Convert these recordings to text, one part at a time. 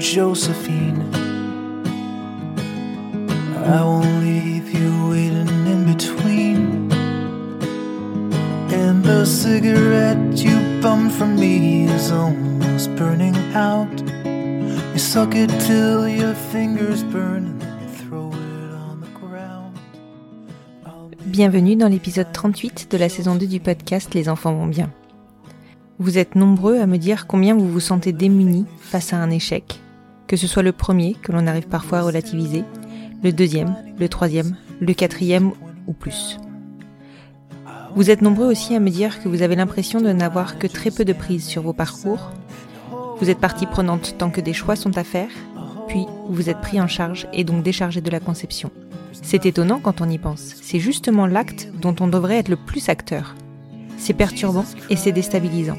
Josephine. I won't leave you waiting in between. And the cigarette you bummed from me is almost burning out. You suck it till your fingers burn Bienvenue dans l'épisode 38 de la saison 2 du podcast Les enfants vont bien. Vous êtes nombreux à me dire combien vous vous sentez démunis face à un échec, que ce soit le premier que l'on arrive parfois à relativiser, le deuxième, le troisième, le quatrième ou plus. Vous êtes nombreux aussi à me dire que vous avez l'impression de n'avoir que très peu de prise sur vos parcours. Vous êtes partie prenante tant que des choix sont à faire, puis vous êtes pris en charge et donc déchargé de la conception. C'est étonnant quand on y pense. C'est justement l'acte dont on devrait être le plus acteur. C'est perturbant et c'est déstabilisant.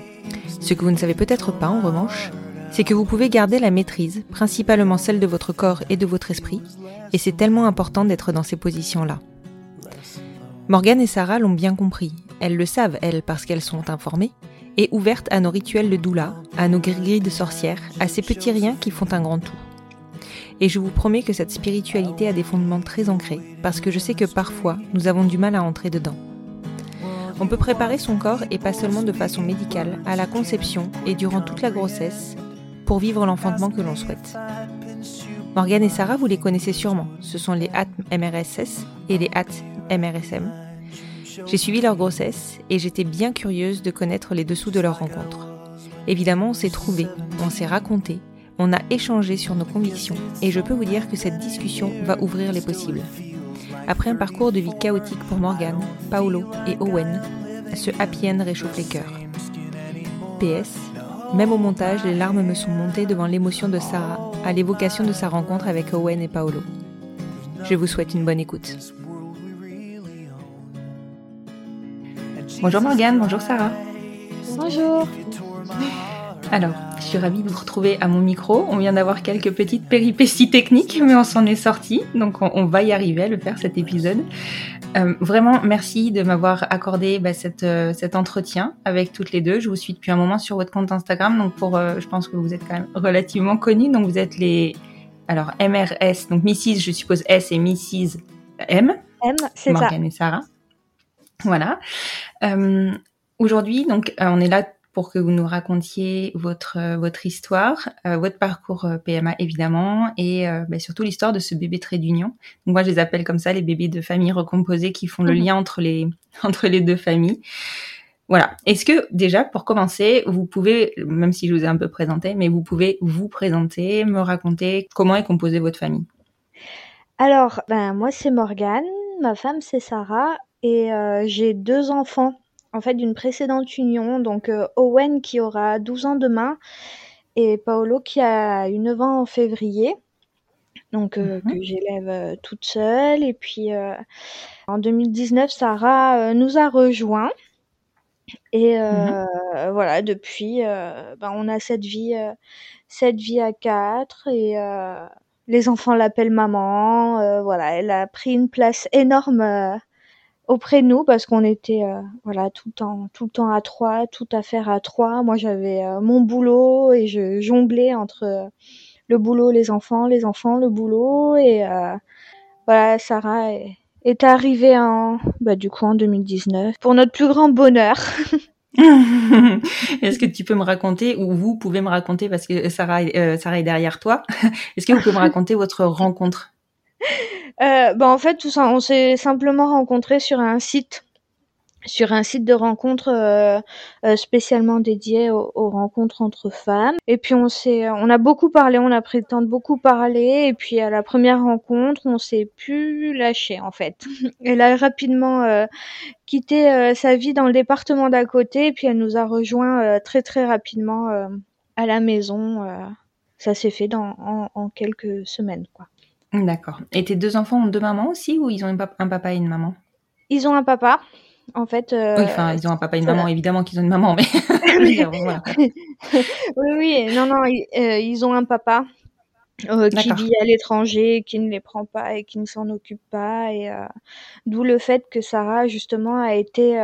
Ce que vous ne savez peut-être pas, en revanche, c'est que vous pouvez garder la maîtrise, principalement celle de votre corps et de votre esprit, et c'est tellement important d'être dans ces positions-là. Morgane et Sarah l'ont bien compris. Elles le savent, elles, parce qu'elles sont informées, et ouvertes à nos rituels de doula, à nos gris de sorcières, à ces petits riens qui font un grand tout. Et je vous promets que cette spiritualité a des fondements très ancrés, parce que je sais que parfois, nous avons du mal à entrer dedans. On peut préparer son corps, et pas seulement de façon médicale, à la conception et durant toute la grossesse, pour vivre l'enfantement que l'on souhaite. Morgane et Sarah, vous les connaissez sûrement. Ce sont les HAT MRSS et les HAT MRSM. J'ai suivi leur grossesse et j'étais bien curieuse de connaître les dessous de leur rencontre. Évidemment, on s'est trouvés, on s'est raconté, on a échangé sur nos convictions et je peux vous dire que cette discussion va ouvrir les possibles. Après un parcours de vie chaotique pour Morgane, Paolo et Owen, ce happy end réchauffe les cœurs. PS, même au montage, les larmes me sont montées devant l'émotion de Sarah à l'évocation de sa rencontre avec Owen et Paolo. Je vous souhaite une bonne écoute. Bonjour Morgane, bonjour Sarah. Bonjour. Alors, je suis ravie de vous retrouver à mon micro. On vient d'avoir quelques petites péripéties techniques, mais on s'en est sorti. Donc, on, on va y arriver à le faire cet épisode. Euh, vraiment, merci de m'avoir accordé bah, cette, euh, cet entretien avec toutes les deux. Je vous suis depuis un moment sur votre compte Instagram. Donc, pour, euh, je pense que vous êtes quand même relativement connus. Donc, vous êtes les. Alors, MRS, donc Mrs. Je suppose S et Mrs. M. M, c'est ça. Morgane et Sarah. Voilà. Euh, Aujourd'hui, donc, euh, on est là pour que vous nous racontiez votre euh, votre histoire, euh, votre parcours euh, PMA évidemment, et euh, bah, surtout l'histoire de ce bébé trait d'union. Donc moi, je les appelle comme ça les bébés de famille recomposés qui font le Mhm. lien entre les entre les deux familles. Voilà. Est-ce que déjà, pour commencer, vous pouvez, même si je vous ai un peu présenté, mais vous pouvez vous présenter, me raconter comment est composée votre famille? Alors, ben, moi, c'est Morgane, ma femme, c'est Sarah, et euh, j'ai deux enfants, en fait, d'une précédente union. Donc, euh, Owen qui aura 12 ans demain, et Paolo qui a eu 9 ans en février. Donc, euh, Mhm. que j'élève euh, toute seule. Et puis, en 2019, Sarah nous a rejoints. Et euh, voilà, depuis, ben, on a cette vie, cette vie à quatre et les enfants l'appellent maman. voilà, elle a pris une place énorme auprès de nous parce qu'on était euh, voilà tout le temps, tout le temps à trois, tout à faire à trois. Moi, j'avais euh, mon boulot et je jonglais entre euh, le boulot, les enfants, les enfants, le boulot et voilà, Sarah est, est arrivée en bah, du coup en 2019 pour notre plus grand bonheur. Est-ce que tu peux me raconter, ou vous pouvez me raconter, parce que Sarah, Sarah est derrière toi, est-ce que vous pouvez me raconter votre rencontre? Euh, bah, En fait, tout ça, on s'est simplement rencontrés sur un site sur un site de rencontre euh, euh, spécialement dédié aux, rencontres entre femmes. Et puis on s'est, on a beaucoup parlé, on a pris le temps de beaucoup parler. Et puis à la première rencontre, on s'est plus lâché en fait. Elle a rapidement euh, quitté sa vie dans le département d'à côté. Et puis elle nous a rejoint très très rapidement à la maison. ça s'est fait dans, en, en, quelques semaines quoi. D'accord. Et tes deux enfants ont deux mamans aussi ou ils ont un papa et une maman? Ils ont un papa en fait. Euh, oui, enfin, ils ont un papa et une maman, évidemment qu'ils ont une maman, mais. oui, oui, non, non, ils, euh, ont un papa euh, qui vit à l'étranger, qui ne les prend pas et qui ne s'en occupe pas, et d'où le fait que Sarah justement a été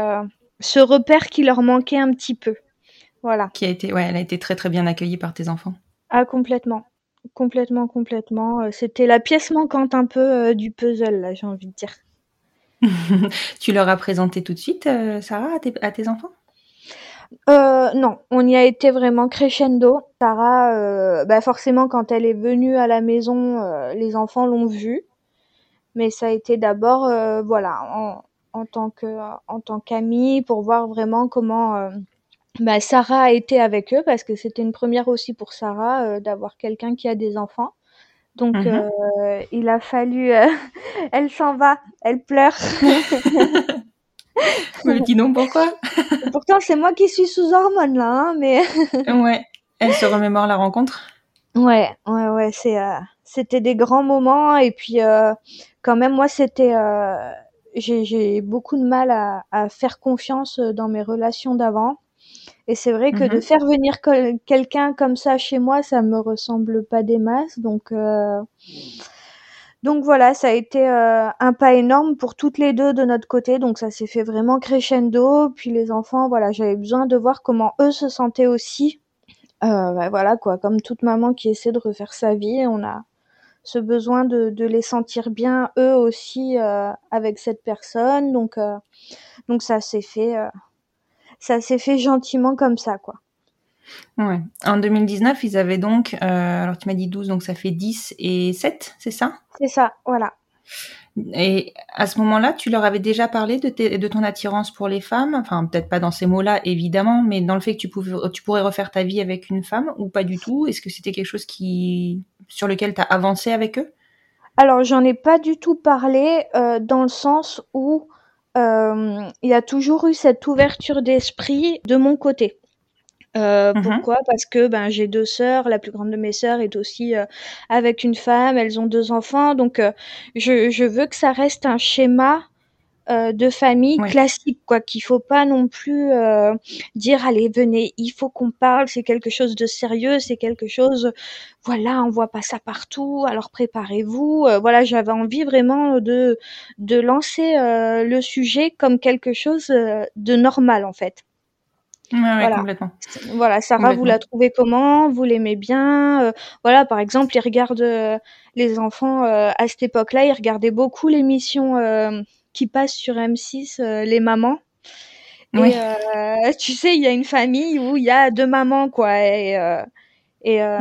ce repère qui leur manquait un petit peu. Voilà. Qui a été, ouais, elle a été très très bien accueillie par tes enfants. Ah complètement, complètement, complètement. C'était la pièce manquante un peu du puzzle là, j'ai envie de dire. tu leur as présenté tout de suite, euh, Sarah, à tes, enfants? Euh, non, on y a été vraiment crescendo. Sarah, euh, bah forcément, quand elle est venue à la maison, les enfants l'ont vue, mais ça a été d'abord, voilà, en, tant que, en tant qu'amie, pour voir vraiment comment bah, Sarah a été avec eux, parce que c'était une première aussi pour Sarah d'avoir quelqu'un qui a des enfants. Donc, mmh euh, il a fallu. Euh, elle s'en va, elle pleure. Mais dis donc pourquoi? Pourtant, c'est moi qui suis sous hormones là, hein, mais. ouais. Elle se remémore la rencontre? Ouais, ouais, ouais. C'est, euh, c'était des grands moments et puis quand même, moi, c'était. j'ai, beaucoup de mal à, à, faire confiance dans mes relations d'avant. Et c'est vrai que de mmh faire venir quelqu'un comme ça chez moi, ça me ressemble pas des masses. Donc, euh, donc voilà, ça a été euh, un pas énorme pour toutes les deux de notre côté. Donc ça s'est fait vraiment crescendo. Puis les enfants, voilà, j'avais besoin de voir comment eux se sentaient aussi. Euh, bah voilà quoi, comme toute maman qui essaie de refaire sa vie, on a ce besoin de, de les sentir bien eux aussi avec cette personne. Donc, donc ça s'est fait ça s'est fait gentiment comme ça, quoi. Ouais. En 2019, ils avaient donc, euh, alors tu m'as dit 12, donc ça fait 10 et 7, c'est ça? C'est ça, voilà. Et à ce moment-là, tu leur avais déjà parlé de, de ton attirance pour les femmes, enfin peut-être pas dans ces mots-là évidemment, mais dans le fait que tu, pouvais, tu pourrais refaire ta vie avec une femme ou pas du tout? Est-ce que c'était quelque chose qui sur lequel tu as avancé avec eux? Alors j'en ai pas du tout parlé euh, dans le sens où il y a toujours eu cette ouverture d'esprit de mon côté. Euh, mmh pourquoi? Parce que ben j'ai deux sœurs, la plus grande de mes sœurs est aussi euh, avec une femme, elles ont deux enfants, donc je, je, veux que ça reste un schéma euh, de famille classique, quoi, qu'il faut pas non plus euh, dire allez venez, il faut qu'on parle, c'est quelque chose de sérieux, c'est quelque chose, voilà, on voit pas ça partout, alors préparez-vous. Euh, voilà, j'avais envie vraiment de de lancer le sujet comme quelque chose de normal en fait. voilà. complètement. Voilà, Sarah, vous la trouvez comment? Vous l'aimez bien? Voilà, par exemple, ils regardent les enfants à cette époque-là, ils regardaient beaucoup l'émission qui passe sur M6, euh, les mamans. Et euh, tu sais, il y a une famille où il y a deux mamans, quoi. Et, euh, et euh,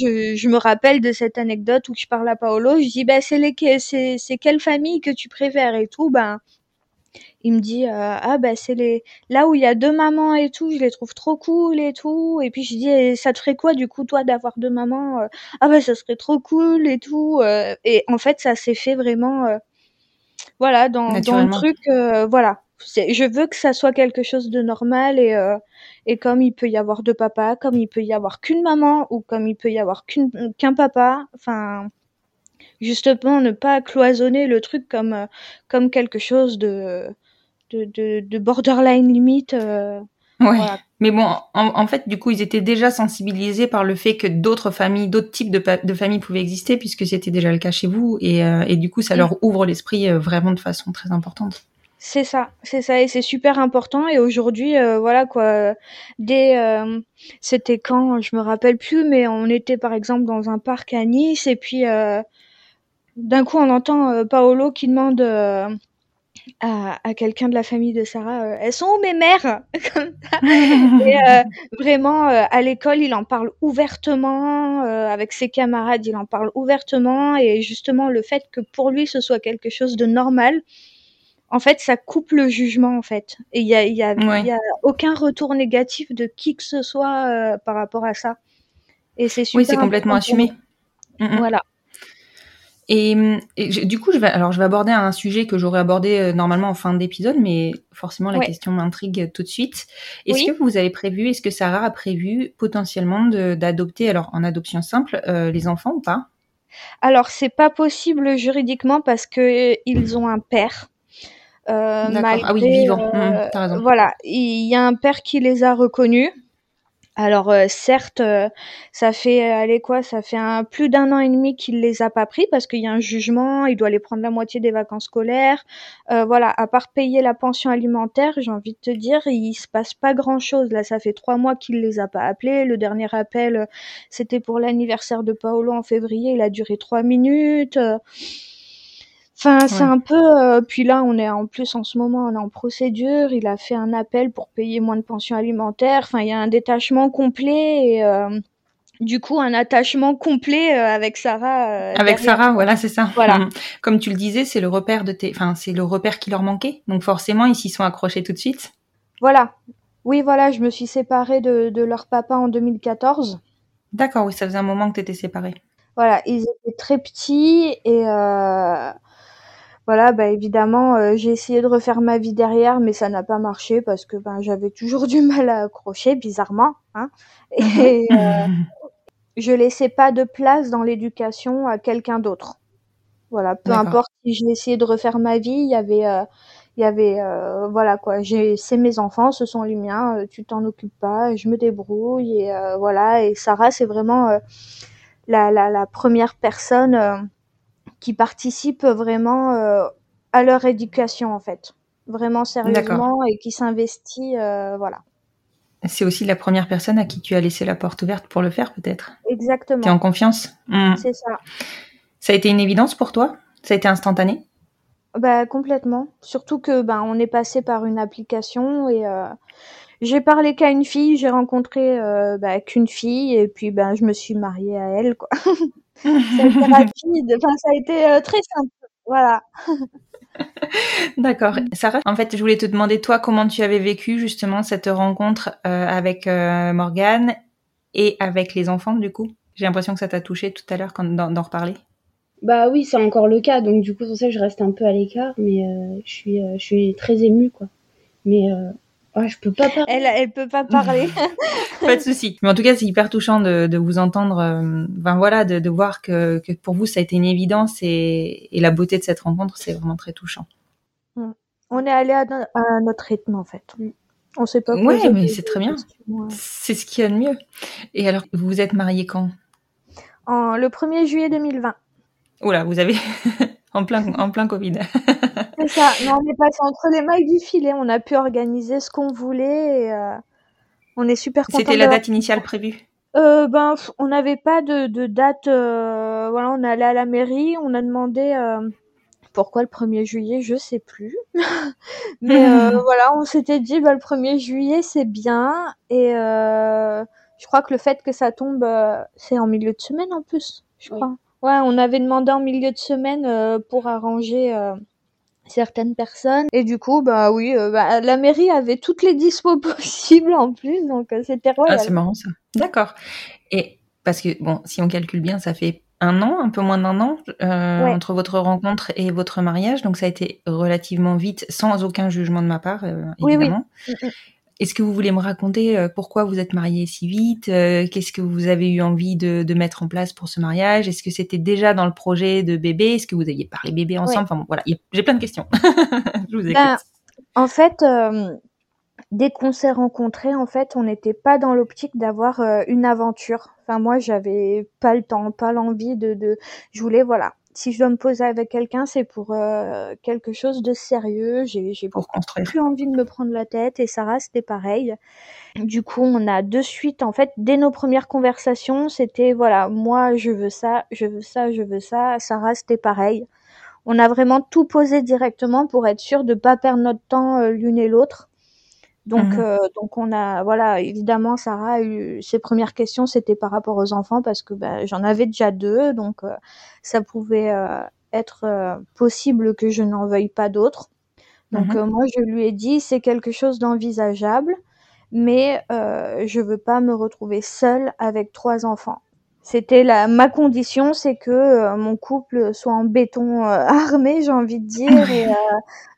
je, je, me rappelle de cette anecdote où je parle à Paolo, je dis, bah, c'est les, c'est, c'est quelle famille que tu préfères et tout, ben. Il me dit ah bah c'est les là où il y a deux mamans et tout, je les trouve trop cool et tout. Et puis je dis ça te ferait quoi du coup toi d'avoir deux mamans Ah bah ça serait trop cool et tout. et en fait ça s'est fait vraiment voilà, dans, dans le truc, euh, voilà. Je veux que ça soit quelque chose de normal et, euh, et comme il peut y avoir deux papas, comme il peut y avoir qu'une maman ou comme il peut y avoir qu'un papa, enfin, justement, ne pas cloisonner le truc comme, euh, comme quelque chose de, de, de, de borderline limite. Ouais. Mais bon, en, fait, du coup, ils étaient déjà sensibilisés par le fait que d'autres familles, d'autres types de, de, familles pouvaient exister, puisque c'était déjà le cas chez vous, et, euh, et du coup, ça leur ouvre l'esprit euh, vraiment de façon très importante. C'est ça, c'est ça, et c'est super important. Et aujourd'hui, euh, voilà quoi, dès c'était quand, je me rappelle plus, mais on était par exemple dans un parc à Nice, et puis d'un coup, on entend Paolo qui demande à, à quelqu'un de la famille de Sarah, euh, elles sont où mes mères Comme ça. Et euh, vraiment, euh, à l'école, il en parle ouvertement, avec ses camarades, il en parle ouvertement, et justement, le fait que pour lui, ce soit quelque chose de normal, en fait, ça coupe le jugement, en fait. Et il y a, y a, Ouais. il y a aucun retour négatif de qui que ce soit par rapport à ça. Et c'est super Oui, c'est complètement assumé. Mm, mm. Voilà. Et, et je- du coup, je vais, alors je vais aborder un sujet que j'aurais abordé euh, normalement en fin d'épisode, mais forcément la Ouais. question m'intrigue tout de suite. Est-ce Oui. que vous avez prévu, est-ce que Sarah a prévu potentiellement d'adopter, alors en adoption simple, euh, les enfants ou pas? Alors, c'est pas possible juridiquement parce que euh, ils ont un père. Euh, D'accord. Ah oui, malgré, vivant. euh, t'as raison. Voilà, il y a un père qui les a reconnus. Alors euh, certes, euh, ça fait euh, allez quoi, ça fait un, plus d'un an et demi qu'il les a pas pris parce qu'il y a un jugement, il doit les prendre la moitié des vacances scolaires. Voilà, à part payer la pension alimentaire, j'ai envie de te dire, il se passe pas grand chose. Là, ça fait trois mois qu'il les a pas appelés. Le dernier appel, c'était pour l'anniversaire de Paolo en février, il a duré trois minutes. Enfin, c'est Ouais. un peu. euh, puis là, on est en plus en ce moment, on est en procédure. Il a fait un appel pour payer moins de pension alimentaire. Enfin, il y a un détachement complet et euh, du coup un attachement complet euh, avec Sarah. euh, Avec derrière. Sarah, voilà, c'est ça. Voilà. Mhm. Comme tu le disais, c'est le repère de tes, enfin, c'est le repère qui leur manquait. Donc forcément, ils s'y sont accrochés tout de suite. Voilà. Oui, voilà. Je me suis séparée de, de leur papa en 2014. D'accord, oui, ça faisait un moment que tu étais séparée. Voilà, ils étaient très petits et euh, voilà, bah évidemment, euh, j'ai essayé de refaire ma vie derrière, mais ça n'a pas marché parce que ben j'avais toujours du mal à accrocher, bizarrement, hein. Et euh, je laissais pas de place dans l'éducation à quelqu'un d'autre. Voilà, peu importe si j'ai essayé de refaire ma vie, il y avait, euh, il y avait, euh, voilà quoi. J'ai, c'est mes enfants, ce sont les miens. euh, tu t'en occupes pas, je me débrouille et euh, voilà. Et Sarah, c'est vraiment euh, la, la, la première personne euh, qui participe vraiment euh, à leur éducation en fait, vraiment sérieusement et qui s'investit, euh, voilà. C'est aussi la première personne à qui tu as laissé la porte ouverte pour le faire, peut-être? T'es en Exactement, confiance? Mhm. c'est ça. Ça a été une évidence pour toi? Ça a été instantané? Bah complètement. Surtout que ben on est passé par une application et euh, j'ai parlé qu'à une fille, j'ai rencontré euh, bah, qu'une fille et puis ben je me suis mariée à elle quoi. Ça a été rapide, enfin ça a été euh, très simple. Voilà. D'accord. Sarah, en fait, je voulais te demander, toi, comment tu avais vécu justement cette rencontre euh, avec euh, Morgane et avec les enfants, du coup? J'ai l'impression que ça t'a touché tout à l'heure quand d'en d'en reparler. Bah oui, c'est encore le cas, donc du coup, c'est pour ça que je reste un peu à l'écart, mais euh, je suis, euh, je suis très émue, quoi. Mais ouais, je peux pas parler. Elle elle peut pas parler. Pas de souci. Mais en tout cas, c'est hyper touchant de, de vous entendre. euh, Ben voilà, de, de voir que, que pour vous ça a été une évidence et, et la beauté de cette rencontre, c'est vraiment très touchant. On est allé à, no- à notre rythme en fait. On s'est pas posé mais c'est très bien. C'est ce qu'il y a de mieux. Et alors, vous vous êtes mariés quand? En le 1er juillet 2020. Oula, vous avez en plein en plein Covid. C'est ça. Non, on est passé entre les mailles du filet. On a pu organiser ce qu'on voulait et euh, on est super contents. C'était la date initiale prévue. Euh, ben, on n'avait pas de, de date. euh, voilà, on est allé à la mairie, on a demandé euh, pourquoi le 1er juillet, je sais plus. Mais euh, voilà, on s'était dit, bah, le 1er juillet, c'est bien. Et euh, je crois que le fait que ça tombe, euh, c'est en milieu de semaine en plus, je Oui. crois. Ouais, on avait demandé en milieu de semaine euh, pour arranger euh, certaines personnes. Et du coup, bah oui, euh, bah, la mairie avait toutes les dispos possibles en plus, donc c'était Ah, royal. c'est marrant ça. D'accord. Et parce que bon, si on calcule bien, ça fait un an, un peu moins d'un an Ouais. entre votre rencontre et votre mariage, donc ça a été relativement vite, sans aucun jugement de ma part, euh, Oui, oui. Est-ce que vous voulez me raconter euh, pourquoi vous êtes mariés si vite euh, Qu'est-ce que vous avez eu envie de, de mettre en place pour ce mariage? Est-ce que c'était déjà dans le projet de bébé? Est-ce que vous aviez parlé bébé ensemble? Enfin bon, voilà, j'ai plein de questions. Je vous écoute. Ben, En fait, euh, dès qu'on s'est rencontrés, en fait, on n'était pas dans l'optique d'avoir euh, une aventure. Enfin, moi, j'avais pas le temps, pas l'envie de, de. Je voulais, voilà. Si je dois me poser avec quelqu'un, c'est pour euh, quelque chose de sérieux. J'ai, j'ai pour construire. plus envie de me prendre la tête et Sarah c'était pareil. Du coup, on a de suite en fait dès nos premières conversations, c'était voilà, moi je veux ça, je veux ça, je veux ça. Sarah c'était pareil. on a vraiment tout posé directement pour être sûr de pas perdre notre temps l'une et l'autre. Donc, Mhm. donc on a, voilà, évidemment, Sarah a eu ses premières questions, c'était par rapport aux enfants parce que bah, j'en avais déjà deux, donc ça pouvait être possible que je n'en veuille pas d'autres. Donc Mhm. moi, je lui ai dit, c'est quelque chose d'envisageable, mais je veux pas me retrouver seule avec trois enfants. C'était la ma condition, c'est que euh, mon couple soit en béton euh, armé, j'ai envie de dire, et euh,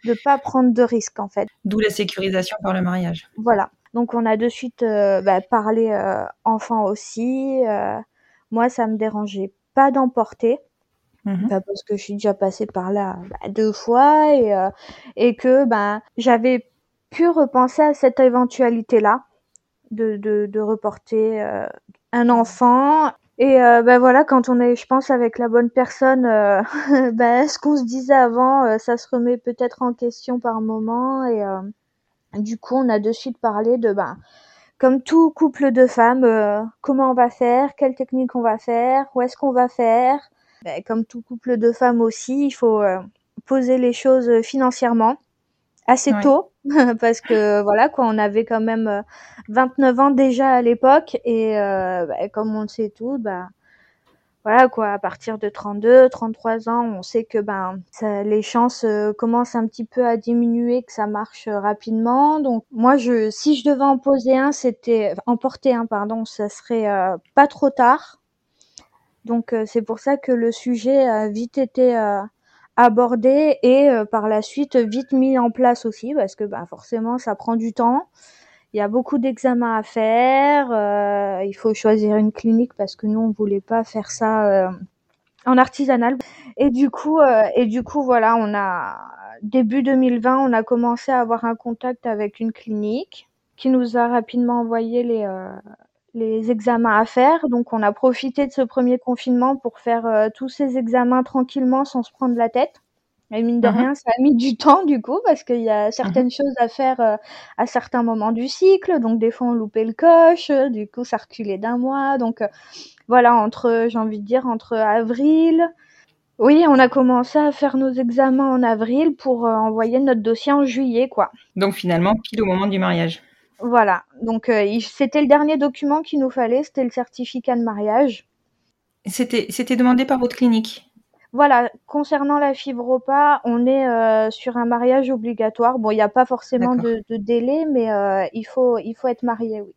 de pas prendre de risques en fait. D'où la sécurisation par le mariage. Voilà. Donc on a de suite euh, bah, parlé enfant aussi. moi, ça me dérangeait pas d'emporter. Mhm. Bah, parce que je suis déjà passée par là bah, deux fois et, et que ben j'avais pu repenser à cette éventualité là de, de, de reporter un enfant et euh, ben voilà quand on est je pense avec la bonne personne euh, ben, ce qu'on se disait avant euh, ça se remet peut-être en question par moment. Et euh, du coup on a de suite parlé de ben comme tout couple de femmes euh, comment on va faire quelle technique on va faire où est-ce qu'on va faire. Comme tout couple de femmes aussi, il faut euh, poser les choses financièrement assez Ouais. tôt parce que voilà quoi, on avait quand même euh, 29 ans déjà à l'époque et euh, ben, comme on le sait tous, bah voilà quoi, à partir de 32, 33 ans, on sait que ben ça, les chances euh, commencent un petit peu à diminuer, que ça marche euh, rapidement. Donc moi je si je devais en poser un, c'était en porter un pardon, ça serait euh, pas trop tard. Donc euh, c'est pour ça que le sujet a vite été euh, abordé et euh, par la suite vite mis en place aussi parce que bah, forcément ça prend du temps. Il y a beaucoup d'examens à faire. euh, il faut choisir une clinique parce que nous on voulait pas faire ça euh, en artisanal. Et du coup euh, et du coup voilà on a début 2020 on a commencé à avoir un contact avec une clinique qui nous a rapidement envoyé les euh, les examens à faire. Donc, on a profité de ce premier confinement pour faire euh, tous ces examens tranquillement sans se prendre la tête. Et mine de Mhm. rien, ça a mis du temps du coup parce qu'il y a certaines choses à faire euh, à certains moments du cycle. Donc, des fois, on loupait le coche. euh, Du coup, ça reculait d'un mois. Donc, euh, voilà, entre, j'ai envie de dire, entre avril. Oui, on a commencé à faire nos examens en avril pour envoyer notre dossier en juillet, quoi. Donc finalement, pile au moment du mariage. Voilà. Donc, euh, c'était le dernier document qu'il nous fallait, c'était le certificat de mariage. C'était c'était demandé par votre clinique. Voilà, concernant la fibre repas, on est euh, sur un mariage obligatoire. Bon, il n'y a pas forcément de délai, mais euh, il faut il faut être marié, oui.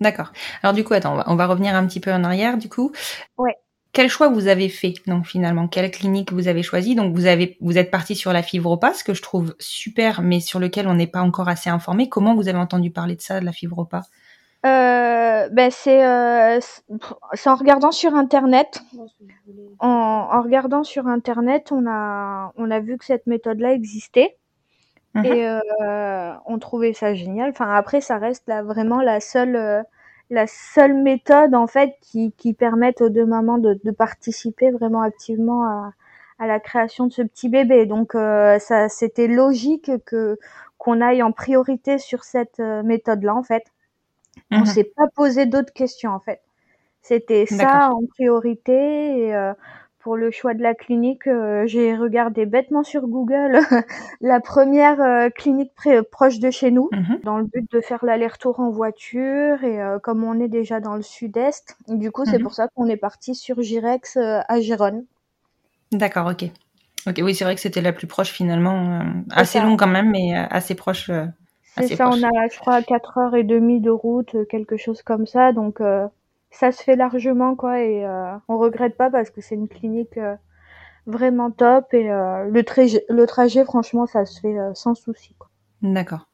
D'accord. Alors du coup, attends, on va, on va revenir un petit peu en arrière. Du coup, Ouais. Quel choix vous avez fait Donc finalement, quelle clinique vous avez choisi? Donc vous avez vous êtes parti sur la fibropas, ce que je trouve super, mais sur lequel on n'est pas encore assez informé. Comment vous avez entendu parler de ça, de la fibropas Euh, ben c'est euh, c'est en regardant sur internet. En, en regardant sur internet, on a on a vu que cette méthode-là existait. Mhm. et euh, on trouvait ça génial. Enfin après ça reste là vraiment la seule euh, la seule méthode en fait qui qui permette aux deux mamans de, de participer vraiment activement à, à la création de ce petit bébé. Donc euh, ça c'était logique que qu'on aille en priorité sur cette méthode là en fait. On Mhm. s'est pas posé d'autres questions en fait. C'était ça en priorité et euh, pour le choix de la clinique, euh, j'ai regardé bêtement sur Google la première euh, clinique pré- proche de chez nous Mhm. dans le but de faire l'aller-retour en voiture et euh, comme on est déjà dans le sud-est, du coup c'est Mhm. pour ça qu'on est parti sur Girex euh, à Gérone. D'accord, ok. Ok, oui, c'est vrai que c'était la plus proche finalement, euh, assez long quand même, mais euh, assez proche. euh, C'est ça, proche. on a je crois quatre heures et demie de route, euh, quelque chose comme ça, donc euh, ça se fait largement quoi et euh, on regrette pas parce que c'est une clinique euh, vraiment top et euh, le, trajet, le trajet franchement ça se fait sans souci. D'accord.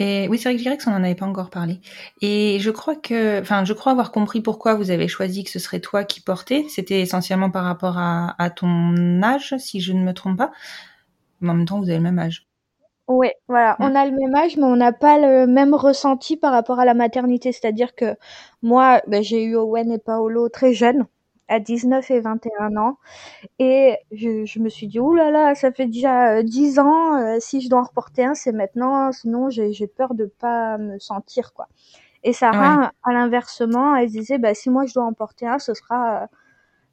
Et oui, c'est vrai que Girex, on n'en avait pas encore parlé. Et je crois que, enfin, je crois avoir compris pourquoi vous avez choisi que ce serait toi qui portais. C'était essentiellement par rapport à, à ton âge, si je ne me trompe pas. Mais en même temps, vous avez le même âge. Ouais, voilà, Mm. on a le même âge, mais on n'a pas le même ressenti par rapport à la maternité. C'est-à-dire que moi, ben, j'ai eu Owen et Paolo très jeunes, à 19 et 21 ans, et je, je me suis dit, ouh là là, ça fait déjà euh, 10 ans, euh, si je dois en reporter un, c'est maintenant, sinon j'ai j'ai peur de pas me sentir, quoi. Et Sarah, à l'inversement, elle se disait, bah, si moi je dois en porter un, ce sera euh,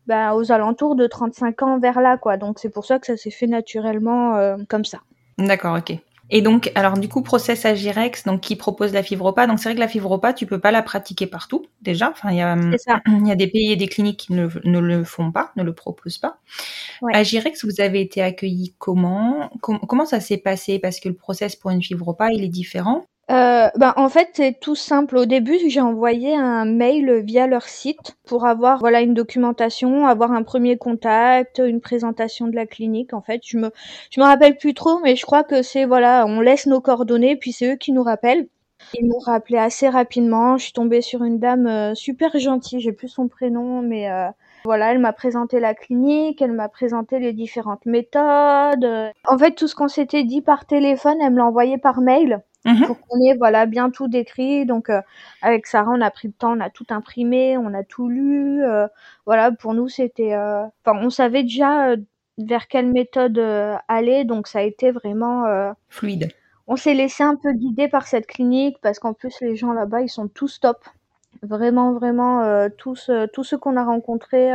bah, aux alentours de 35 ans vers là, quoi. Donc c'est pour ça que ça s'est fait naturellement euh, comme ça. D'accord, ok. Et donc, alors du coup, process Agirex, donc qui propose la fibropa. Donc c'est vrai que la fibropa, tu peux pas la pratiquer partout déjà. Enfin, il y a, il y a des pays et des cliniques qui ne, ne, le font pas, ne le proposent pas. Ouais. Agirex, vous avez été accueilli comment? Com Comment ça s'est passé? Parce que le process pour une fibropa, il est différent. Euh, ben, en fait, c'est tout simple. Au début, j'ai envoyé un mail via leur site pour avoir voilà une documentation, avoir un premier contact, une présentation de la clinique. En fait, je me je me rappelle plus trop, mais je crois que c'est voilà, on laisse nos coordonnées, puis c'est eux qui nous rappellent. Ils m'ont rappelé assez rapidement. Je suis tombée sur une dame euh, super gentille. J'ai plus son prénom, mais euh, voilà, elle m'a présenté la clinique, elle m'a présenté les différentes méthodes. En fait, tout ce qu'on s'était dit par téléphone, elle me l'a envoyé par mail. Mmh. pour qu'on ait voilà bien tout décrit. Donc euh, avec Sarah, on a pris le temps, on a tout imprimé, on a tout lu. Euh, voilà, pour nous c'était, euh, enfin on savait déjà vers quelle méthode aller, donc ça a été vraiment fluide. On s'est laissé un peu guider par cette clinique parce qu'en plus les gens là-bas ils sont tous top, vraiment vraiment tous tous ceux qu'on a rencontrés.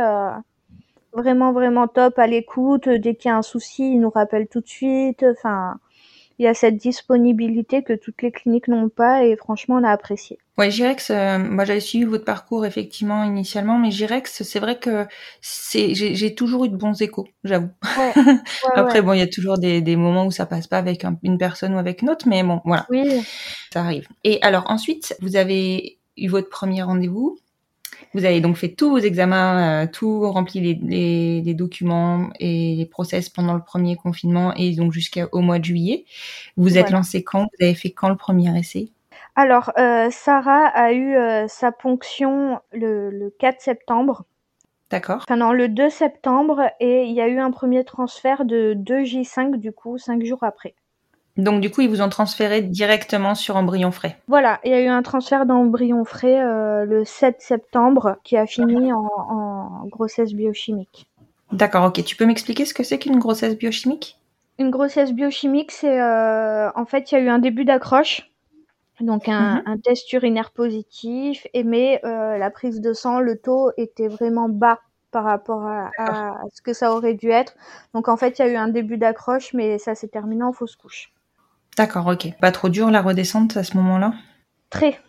vraiment vraiment top à l'écoute dès qu'il y a un souci ils nous rappellent tout de suite enfin il y a cette disponibilité que toutes les cliniques n'ont pas et franchement on a apprécié. Ouais, Girex, euh, moi j'avais suivi votre parcours effectivement initialement, mais Girex, c'est vrai que c'est j'ai toujours eu de bons échos, j'avoue. Ouais, ouais, Après bon, il y a toujours des, des moments où ça passe pas avec une personne ou avec une autre, mais bon voilà, oui. ça arrive. Et alors ensuite, vous avez eu votre premier rendez-vous. Vous avez donc fait tous vos examens, euh, tout rempli les, les, les, documents et les process pendant le premier confinement et donc jusqu'au mois de juillet. Vous êtes lancé quand? Vous avez fait quand le premier essai? Alors, euh, Sarah a eu euh, sa ponction le, le 4 septembre. D'accord. Enfin non, le 2 septembre et il y a eu un premier transfert de 2J5 du coup, 5 jours après. Donc du coup, ils vous ont transféré directement sur embryon frais. Voilà, il y a eu un transfert d'embryon frais euh, le 7 septembre qui a fini en, en grossesse biochimique. D'accord, ok. Tu peux m'expliquer ce que c'est qu'une grossesse biochimique? Une grossesse biochimique, c'est euh, en fait, il y a eu un début d'accroche, donc un, un, test urinaire positif, et mais euh, la prise de sang, le taux était vraiment bas par rapport à, à, ce que ça aurait dû être. Donc en fait, il y a eu un début d'accroche, mais ça s'est terminé en fausse couche. D'accord, ok. Pas trop dur la redescente à ce moment-là? Très.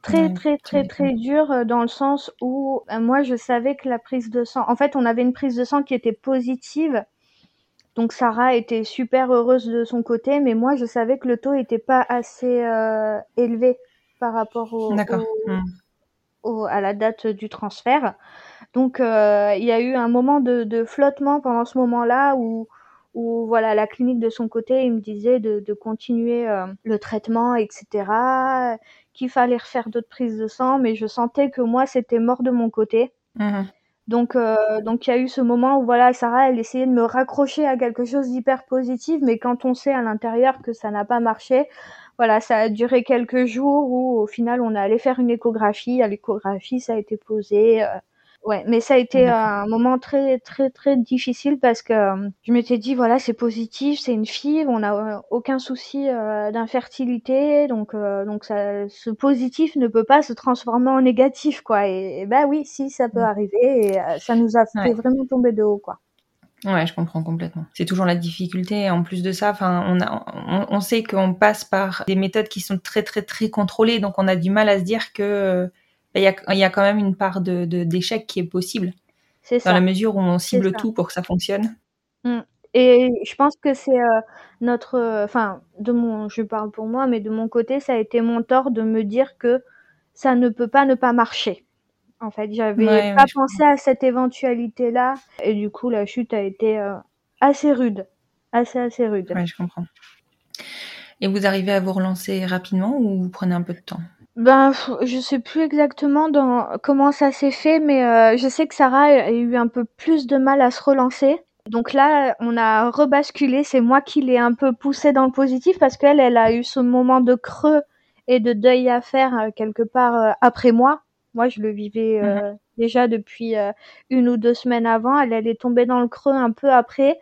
Très, très, très, très dur euh, dans le sens où euh, moi, je savais que la prise de sang... En fait, on avait une prise de sang qui était positive. Donc Sarah était super heureuse de son côté, mais moi, je savais que le taux n'était pas assez euh, élevé par rapport au, au, mmh. au, à la date du transfert. Donc, euh, il y a eu un moment de, de flottement pendant ce moment-là où où voilà la clinique de son côté il me disait de, de continuer euh, le traitement etc qu'il fallait refaire d'autres prises de sang mais je sentais que moi c'était mort de mon côté mmh. donc euh, donc il y a eu ce moment où voilà Sarah elle essayait de me raccrocher à quelque chose d'hyper positif mais quand on sait à l'intérieur que ça n'a pas marché voilà ça a duré quelques jours où au final on est allé faire une échographie à l'échographie ça a été posé euh, Ouais, mais ça a été un moment très très très difficile parce que euh, je m'étais dit voilà c'est positif, c'est une fille, on n'a euh, aucun souci euh, d'infertilité, donc euh, donc ça, ce positif ne peut pas se transformer en négatif quoi. Et, et ben oui, si ça peut arriver et euh, ça nous a fait ouais. vraiment tomber de haut quoi. Ouais, je comprends complètement. C'est toujours la difficulté. En plus de ça, enfin, on, a, on, on sait qu'on passe par des méthodes qui sont très très très contrôlées, donc on a du mal à se dire que il y a, il y a quand même une part de, d'échec qui est possible. C'est dans ça. la mesure où on cible tout pour que ça fonctionne. Mm. Et je pense que c'est euh, notre, enfin, de mon, je parle pour moi, mais de mon côté, ça a été mon tort de me dire que ça ne peut pas ne pas marcher. En fait, j'avais Ouais, pas ouais, pensé à cette éventualité-là, et du coup, la chute a été euh, assez rude, assez assez rude. Ouais, je comprends. Et vous arrivez à vous relancer rapidement ou vous prenez un peu de temps? Ben, je sais plus exactement dans comment ça s'est fait, mais euh, je sais que Sarah a eu un peu plus de mal à se relancer. Donc là, on a rebasculé. C'est moi qui l'ai un peu poussé dans le positif parce qu'elle, elle a eu ce moment de creux et de deuil à faire euh, quelque part euh, après moi. Moi, je le vivais euh, Mhm. déjà depuis euh, une ou deux semaines avant. Elle, elle est tombée dans le creux un peu après.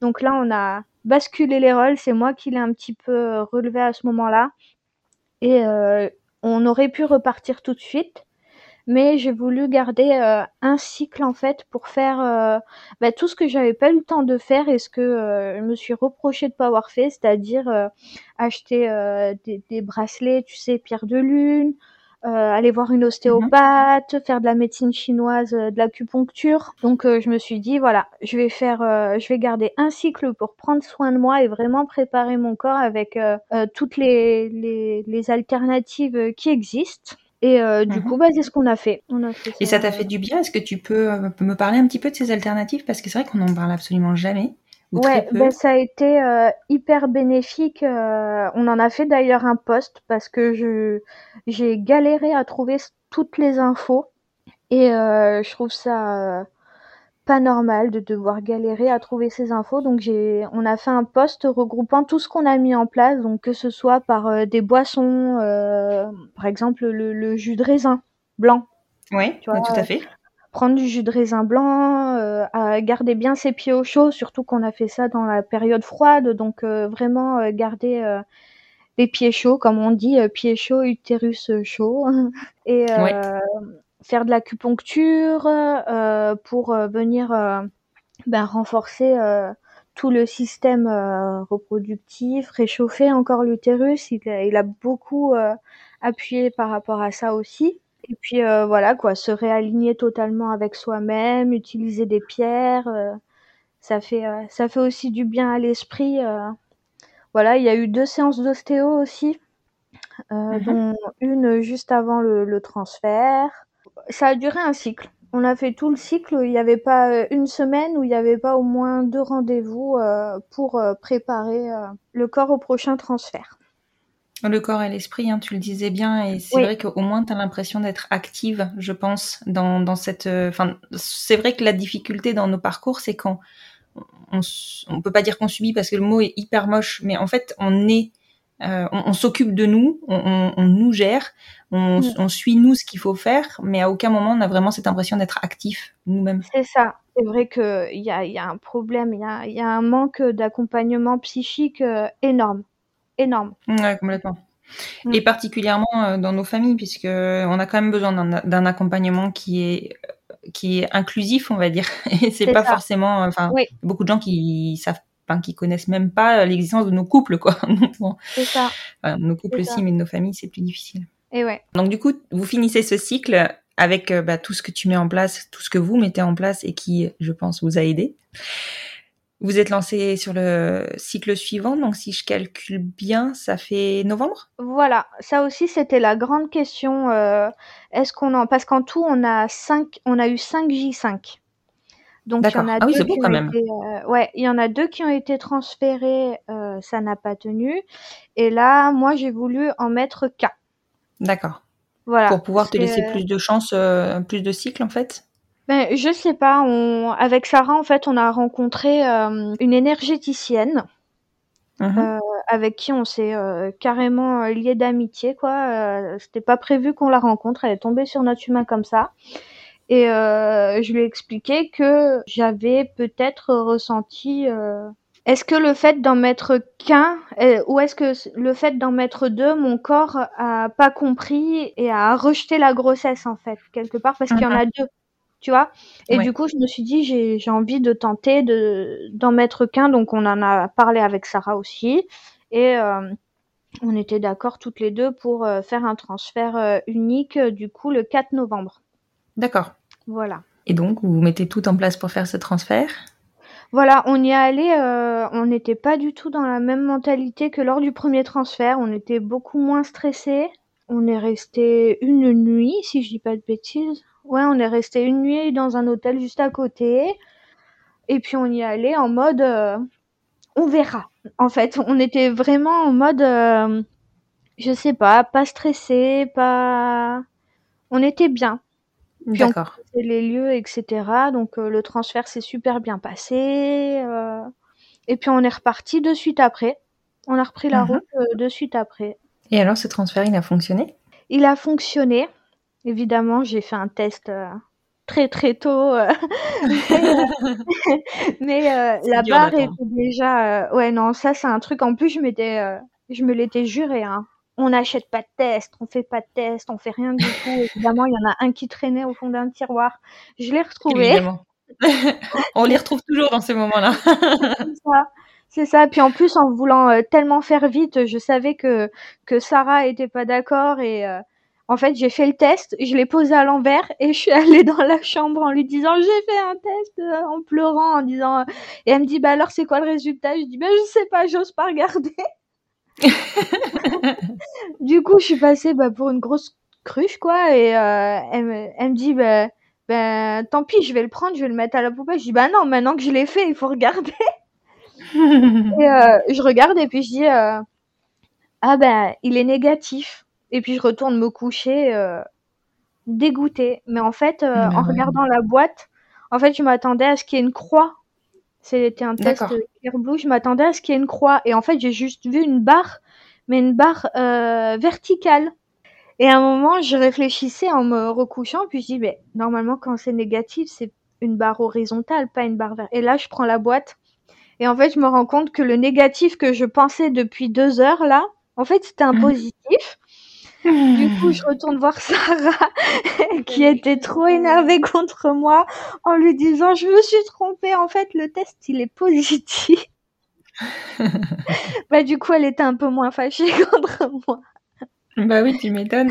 Donc là, on a basculé les rôles. C'est moi qui l'ai un petit peu euh, relevé à ce moment-là. Et euh, on aurait pu repartir tout de suite. mais j'ai voulu garder euh, un cycle en fait pour faire euh, bah, tout ce que j'avais pas eu le temps de faire et ce que euh, je me suis reproché de pas avoir fait, c'est-à-dire acheter des, des, bracelets, tu sais, pierre de lune, aller voir une ostéopathe, faire de la médecine chinoise, de l'acupuncture. Donc je me suis dit voilà, je vais faire, je vais garder un cycle pour prendre soin de moi et vraiment préparer mon corps avec toutes les, les, les alternatives qui existent. Et euh, du mhm. coup, bah, c'est ce qu'on a fait. On a fait ça. Et ça t'a fait du bien? Est-ce que tu peux euh, me parler un petit peu de ces alternatives? Parce que c'est vrai qu'on n'en parle absolument jamais. Ouais, ben, ça a été euh, hyper bénéfique. on en a fait d'ailleurs un post parce que je j'ai galéré à trouver toutes les infos. Et je trouve ça pas normal de devoir galérer à trouver ces infos. Donc j'ai, on a fait un post regroupant tout ce qu'on a mis en place, donc que ce soit par euh, des boissons, euh, par exemple le, jus de raisin blanc. Oui, tout à fait. Prendre du jus de raisin blanc, euh, à garder bien ses pieds au chaud, surtout qu'on a fait ça dans la période froide, donc vraiment garder les pieds chauds, comme on dit, pieds chauds, utérus chaud. Et faire de l'acupuncture euh, pour euh, venir euh, ben, renforcer tout le système reproductif, réchauffer encore l'utérus. Il, il, a beaucoup appuyé par rapport à ça aussi. Et puis voilà quoi, se réaligner totalement avec soi-même, utiliser des pierres, ça fait ça fait aussi du bien à l'esprit. voilà, il y a eu deux séances d'ostéo aussi, mmh dont une juste avant le, le transfert ça a duré un cycle. On a fait tout le cycle. Il n'y avait pas euh, une semaine où il n'y avait pas au moins deux rendez-vous euh, pour euh, préparer le corps au prochain transfert. Le corps et l'esprit, hein, tu le disais bien, et c'est vrai qu'au moins tu as l'impression d'être active, je pense, dans, dans cette. Enfin, c'est vrai que la difficulté dans nos parcours, c'est quand on, on peut pas dire qu'on subit parce que le mot est hyper moche, mais en fait, on est euh, on, s'occupe de nous, on, nous gère, mm. on, suit nous ce qu'il faut faire, mais à aucun moment on a vraiment cette impression d'être actif nous-mêmes. C'est ça. C'est vrai qu'il y a, y a un problème, il y a, un manque d'accompagnement psychique euh, énorme. Énorme. Ouais, complètement. Mm. Et particulièrement euh, dans nos familles, puisque on a quand même besoin d'un accompagnement qui est qui est inclusif, on va dire. Et c'est pas forcément, enfin, beaucoup de gens qui savent enfin, qui connaissent même pas l'existence de nos couples, quoi. c'est ça. nos couples aussi, mais de nos familles, c'est plus difficile. Et ouais. Donc du coup, vous finissez ce cycle avec euh, bah, tout ce que tu mets en place, tout ce que vous mettez en place et qui, je pense, vous a aidé. Vous êtes lancé sur le cycle suivant, donc si je calcule bien, ça fait novembre? Voilà, ça aussi c'était la grande question. Euh, est-ce qu'on en parce qu'en tout on a cinq, on a eu 5 J5. Donc il y en a ah deux qui ont été, euh, ouais, il y en a deux qui ont été transférés, euh, ça n'a pas tenu. Et là, moi, j'ai voulu en mettre qu'un. D'accord. Voilà. Pour pouvoir te laisser plus de chance, euh, plus de cycles en fait? Ben, je sais pas. On... Avec Sarah, en fait, on a rencontré une énergéticienne. Mmh avec qui on s'est carrément lié d'amitié quoi. C'était pas prévu qu'on la rencontre, elle est tombée sur notre humain comme ça. Et euh, je lui ai expliqué que j'avais peut-être ressenti. Euh, est-ce que le fait d'en mettre qu'un, euh, ou est-ce que le fait d'en mettre deux, mon corps a pas compris et a rejeté la grossesse en fait quelque part parce qu'il y en a mhm. deux, tu vois. Et du coup, je me suis dit j'ai envie de tenter de d'en mettre qu'un, donc on en a parlé avec Sarah aussi et euh, on était d'accord toutes les deux pour faire un transfert unique du coup le 4 novembre. D'accord. Voilà. Et donc, vous mettez tout en place pour faire ce transfert? Voilà, on y est allé, euh, on n'était pas du tout dans la même mentalité que lors du premier transfert, on était beaucoup moins stressé. On est resté une nuit, si je dis pas de bêtises. Ouais, on est resté une nuit dans un hôtel juste à côté. Et puis on y est allé en mode euh, on verra. En fait, on était vraiment en mode euh, je sais pas, pas stressé, pas on était bien. D'accord. Les lieux, etc. Donc euh, le transfert s'est super bien passé. Euh, et puis on est reparti de suite après. On a repris la mhm. route de suite après. Et alors ce transfert, il a fonctionné? Il a fonctionné. Évidemment, j'ai fait un test très très tôt. mais la barre était déjà. ouais, non, ça c'est un truc. En plus, je m'étais, je me l'étais juré. Hein. on n'achète pas de test, on fait pas de test, on fait rien du tout. Évidemment, il y en a un qui traînait au fond d'un tiroir. Je l'ai retrouvé. Évidemment. on les retrouve toujours dans ces moments-là. C'est ça. C'est ça. Puis en plus, en voulant euh, tellement faire vite, je savais que que Sarah était pas d'accord et euh, en fait, j'ai fait le test, je l'ai posé à l'envers et je suis allée dans la chambre en lui disant j'ai fait un test euh, en pleurant en disant et elle me dit bah alors c'est quoi le résultat? Je dis bah je sais pas, j'ose pas regarder. du coup, je suis passée bah, pour une grosse cruche quoi et euh, elle, me, elle me dit bah, bah tant pis, je vais le prendre, je vais le mettre à la poubelle. Je dis bah non, maintenant que je l'ai fait, il faut regarder. et euh, je regarde et puis je dis euh, ah ben il est négatif et puis je retourne me coucher euh, dégoûtée mais en fait euh, en ouais. regardant la boîte en fait je m'attendais à ce qu'il y ait une croix c'était un test. Clear Blue je m'attendais à ce qu'il y ait une croix et en fait j'ai juste vu une barre mais une barre euh, verticale et à un moment je réfléchissais en me recouchant puis je dis mais normalement quand c'est négatif c'est une barre horizontale pas une barre verticale et là je prends la boîte et en fait, je me rends compte que le négatif que je pensais depuis deux heures, là, en fait, c'était un Mhm. positif. Du coup, je retourne voir Sarah, qui était trop énervée contre moi, en lui disant, je me suis trompée, en fait, le test, il est positif. bah, du coup, elle était un peu moins fâchée contre moi. Bah oui, tu m'étonnes.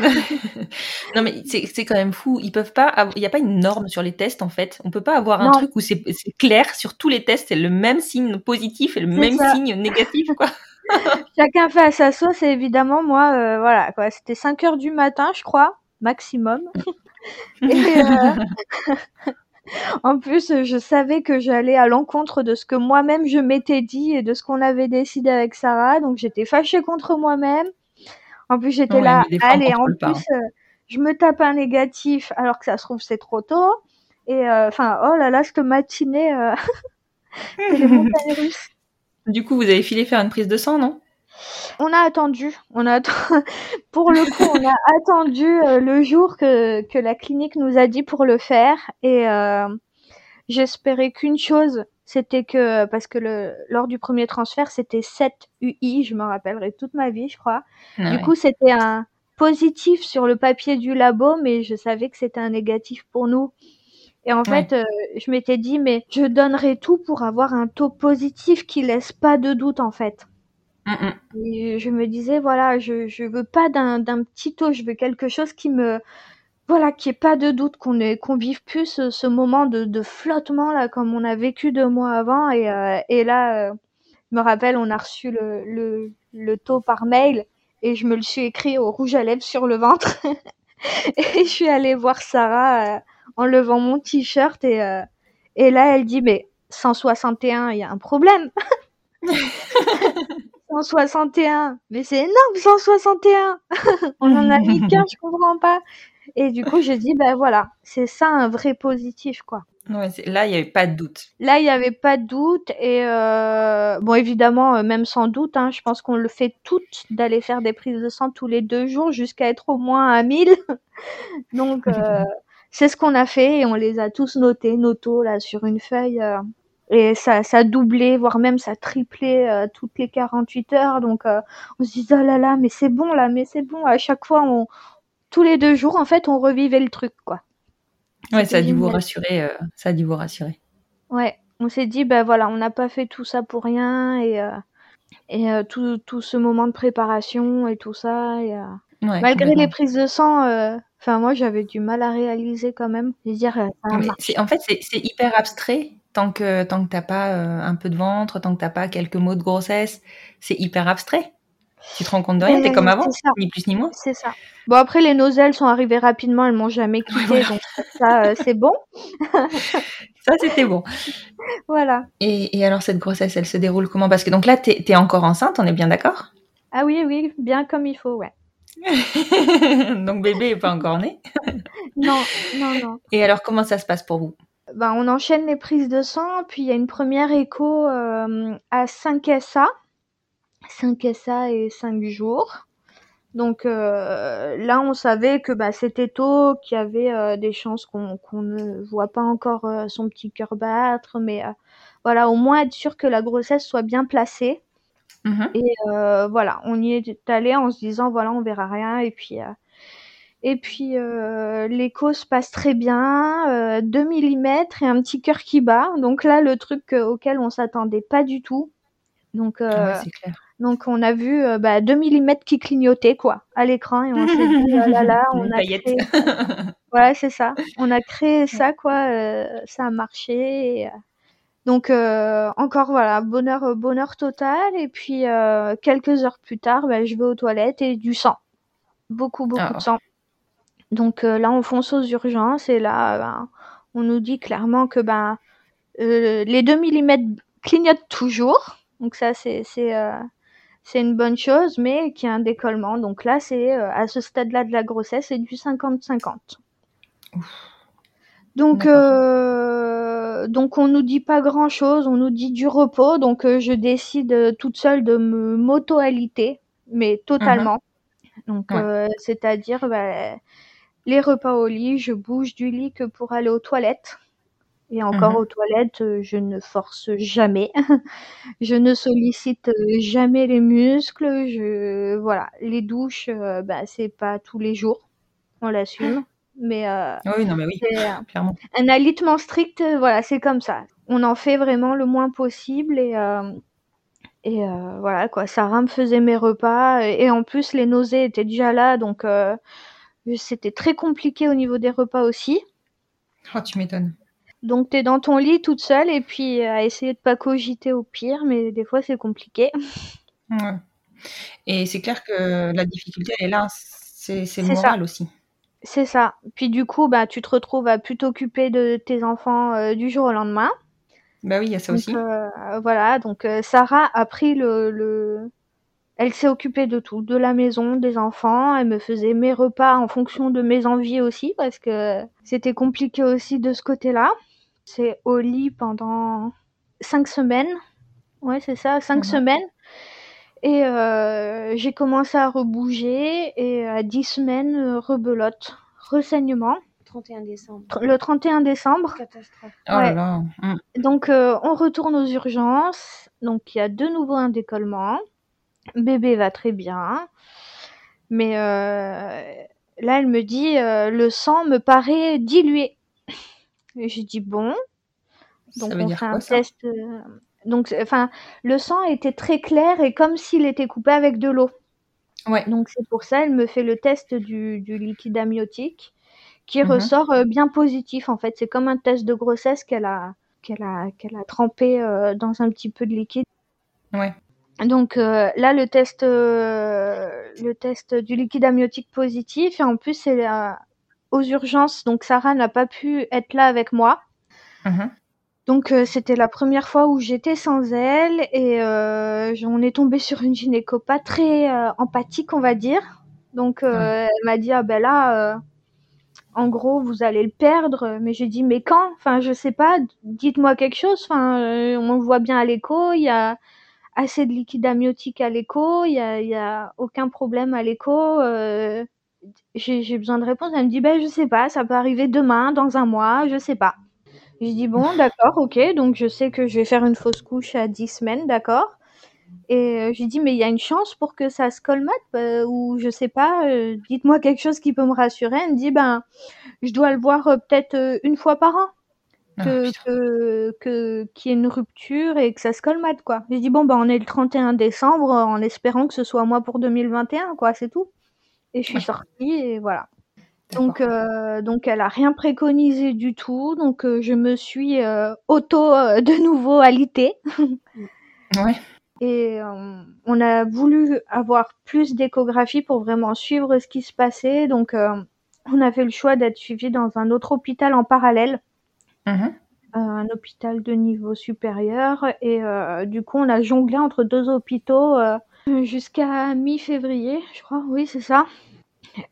non mais c'est quand même fou. Ils peuvent pas. Il n'y a pas une norme sur les tests en fait. On peut pas avoir un Non. truc où c'est clair sur tous les tests, c'est le même signe positif et le même ça. signe négatif quoi. Chacun fait à sa sauce, et évidemment, moi, euh, voilà, quoi. C'était 5 heures du matin, je crois, maximum. Et, euh, en plus, je savais que j'allais à l'encontre de ce que moi-même je m'étais dit et de ce qu'on avait décidé avec Sarah, donc j'étais fâchée contre moi-même. En plus, j'étais Ouais, là, allez, en pas, plus, euh, je me tape un négatif alors que ça se trouve c'est trop tôt. Et enfin, oh là là, cette matinée, c'était les montagnes russes. Du coup, vous avez filé faire une prise de sang, non? On a attendu, on a pour le coup, on a attendu euh, le jour que, que la clinique nous a dit pour le faire et euh, j'espérais qu'une chose, c'était que parce que le lors du premier transfert, c'était 7 UI, je me rappellerai toute ma vie, je crois. Ah du ouais. coup, c'était un positif sur le papier du labo, mais je savais que c'était un négatif pour nous. Et en Ouais. fait, euh, je m'étais dit, mais je donnerais tout pour avoir un taux positif qui laisse pas de doute, en fait. Mm, mm. Et je me disais, voilà, je, je veux pas d'un, petit taux, je veux quelque chose qui me, voilà, qui ait pas de doute, qu'on qu'on vive plus ce, ce moment de, de flottement, là, comme on a vécu deux mois avant. Et, euh, et là, euh, je me rappelle, on a reçu le, le, le taux par mail et je me le suis écrit au rouge à lèvres sur le ventre. et je suis allée voir Sarah en levant mon t-shirt et, euh, et là, elle dit, mais 161, il y a un problème. 161, mais c'est énorme, 161. On en a mis qu'un, je comprends pas. Et du coup, j'ai dit, ben voilà, c'est ça un vrai positif, quoi. Ouais, là, il n'y avait pas de doute. Là, il n'y avait pas de doute. Et euh, bon, évidemment, euh, même sans doute, hein, je pense qu'on le fait toutes d'aller faire des prises de sang tous les deux jours jusqu'à être au moins à 1000. Donc, euh, c'est ce qu'on a fait et on les a tous notés, taux, là, sur une feuille. euh, et ça, ça doublait, voire même ça triplait euh, toutes les 48 heures. Donc, euh, on se disait, oh là là, mais c'est bon, là, mais c'est bon. À chaque fois, on, tous les deux jours, en fait, on revivait le truc, quoi. Ouais, ça a dû vous rassurer. euh, ça a dû vous rassurer. Ouais, on s'est dit, ben voilà, on n'a pas fait tout ça pour rien et, et euh, tout, tout ce moment de préparation et tout ça. Et, euh, Ouais, malgré les prises de sang, euh, enfin moi j'avais du mal à réaliser quand même. Je veux dire, euh, en fait, c'est hyper abstrait tant que tant que t'as pas euh, un peu de ventre, tant que t'as pas quelques mots de grossesse, c'est hyper abstrait. Tu te rends compte de rien, t'es comme avant, ni plus ni moins. C'est ça. Bon après les nausées sont arrivées rapidement, elles m'ont jamais quitté, voilà. donc ça euh, c'est bon. Ça, c'était bon. Voilà. Et, et alors, cette grossesse, elle se déroule comment? Parce que donc là, t'es es encore enceinte, on est bien d'accord? Ah oui oui, bien comme il faut, ouais. Donc bébé est pas encore né. Non non non. Et alors, comment ça se passe pour vous? Ben, on enchaîne les prises de sang, puis il y a une première écho euh, à 5 SA. 5 SA et 5 jours. Donc euh, là, on savait que bah, c'était tôt, qu'il y avait euh, des chances qu'on ne voit pas encore euh, son petit cœur battre, mais voilà, au moins être sûr que la grossesse soit bien placée. Mhm. Et euh, voilà, on y est allé en se disant voilà, on verra rien. Et puis, euh, et puis euh, l'écho se passe très bien, 2 mm et un petit cœur qui bat. Donc là, le truc auquel on s'attendait pas du tout. Donc, donc on a vu bah, 2 mm qui clignotaient quoi à l'écran et on s'est dit oh là là, on a créé... voilà c'est ça, on a créé ça quoi, ça a marché. Et, donc euh, encore voilà, bonheur euh, bonheur total et puis euh, quelques heures plus tard, ben, je vais aux toilettes et du sang. Beaucoup beaucoup de ah. sang. Donc là on fonce aux urgences et là ben, on nous dit clairement que ben les 2 mm clignotent toujours. Donc ça c'est c'est c'est une bonne chose mais qu'il y a un décollement. Donc là c'est à ce stade-là de la grossesse, c'est du 50-50. Donc, euh, donc on nous dit pas grand chose, on nous dit du repos, donc euh, je décide euh, toute seule de me mais totalement. Mhm. Donc, c'est-à-dire bah, les repas au lit, je bouge du lit que pour aller aux toilettes. Et encore mhm. aux toilettes, je ne force jamais. je ne sollicite jamais les muscles. Je voilà, les douches, bah, c'est pas tous les jours, on l'assume. Mais, euh, oui, non, mais oui, euh, clairement. Un alitement strict, euh, voilà, c'est comme ça. On en fait vraiment le moins possible et, et voilà quoi. Sarah me faisait mes repas et en plus les nausées étaient déjà là, donc c'était très compliqué au niveau des repas aussi. Oh, tu m'étonnes. Donc t'es dans ton lit toute seule et puis à essayer de pas cogiter au pire, mais des fois c'est compliqué. Ouais. Et c'est clair que la difficulté elle est là, c'est moral aussi. C'est ça. Puis du coup, bah, tu te retrouves à plus t'occuper de tes enfants euh, du jour au lendemain. Bah oui, il y a ça aussi. Euh, voilà, donc euh, Sarah a pris le, le... Elle s'est occupée de tout, de la maison, des enfants. Elle me faisait mes repas en fonction de mes envies aussi, parce que c'était compliqué aussi de ce côté-là. C'est au lit pendant cinq semaines. Ouais, c'est ça, cinq semaines. Et euh, j'ai commencé à rebouger et à 10 semaines, euh, rebelote, ressaignement. 31 décembre. Le 31 décembre. Catastrophe. Oh là là. Mm. Donc euh, on retourne aux urgences. Donc il y a de nouveau un décollement. Bébé va très bien. Mais là elle me dit le sang me paraît dilué. Et j'ai dit bon. Donc on fait un test donc, enfin, le sang était très clair et comme s'il était coupé avec de l'eau. Ouais. Donc c'est pour ça, elle me fait le test du, liquide amniotique qui mhm. ressort euh, bien positif. En fait, c'est comme un test de grossesse qu'elle a qu'elle a qu'elle a trempé euh, dans un petit peu de liquide. Ouais. Donc euh, là, le test le test du liquide amniotique positif et en plus c'est aux urgences. Donc Sarah n'a pas pu être là avec moi. Mhm. Donc euh, c'était la première fois où j'étais sans elle et euh, on est tombé sur une gynéco pas très euh, empathique on va dire. Donc elle m'a dit ah ben là en gros vous allez le perdre mais j'ai dit mais quand? Enfin je sais pas, dites-moi quelque chose. Enfin on le voit bien à l'écho, il y a assez de liquide amniotique à l'écho, il y a, y a aucun problème à l'écho. j'ai besoin de réponse. Elle me dit ben je sais pas, ça peut arriver demain, dans un mois, je sais pas. Je dis bon, d'accord, ok, donc je sais que je vais faire une fausse couche à 10 semaines, d'accord. Et euh, je dis mais il y a une chance pour que ça se colmate bah, ou je sais pas, euh, dites-moi quelque chose qui peut me rassurer. Elle me dit ben je dois le voir euh, peut-être une fois par an. Ah, que, que, qu'il y ait une rupture et que ça se colmate quoi. Je dis bon ben on est le 31 décembre en espérant que ce soit moi pour 2021 quoi, c'est tout. Et je suis sortie et voilà. Donc, euh, donc elle a rien préconisé du tout. Donc euh, je me suis euh, auto de nouveau alitée. ouais. Et on a voulu avoir plus d'échographie pour vraiment suivre ce qui se passait. Donc on a fait le choix d'être suivi dans un autre hôpital en parallèle. Mm-hmm. un hôpital de niveau supérieur. Et du coup on a jonglé entre deux hôpitaux jusqu'à mi-février, je crois. Oui, c'est ça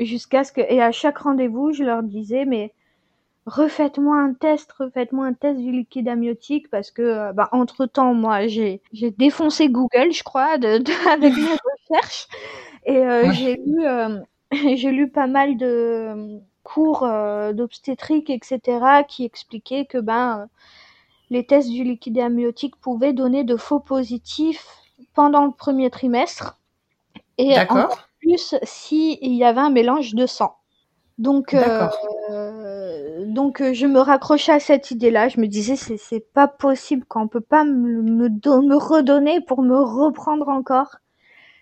jusqu'à ce que et à chaque rendez-vous, je leur disais mais refaites-moi un test, refaites-moi un test du liquide amniotique parce que euh, bah, entre temps moi j'ai j'ai défoncé Google, je crois, de, avec mes recherches et euh, j'ai lu euh, j'ai lu pas mal de cours d'obstétrique etc qui expliquaient que ben les tests du liquide amniotique pouvaient donner de faux positifs pendant le premier trimestre. Et encore plus s'il y avait un mélange de sang. Donc, euh, donc euh, je me raccrochais à cette idée-là. Je me disais, c'est, c'est pas possible qu'on peut pas me, me, me, redonner pour me reprendre encore.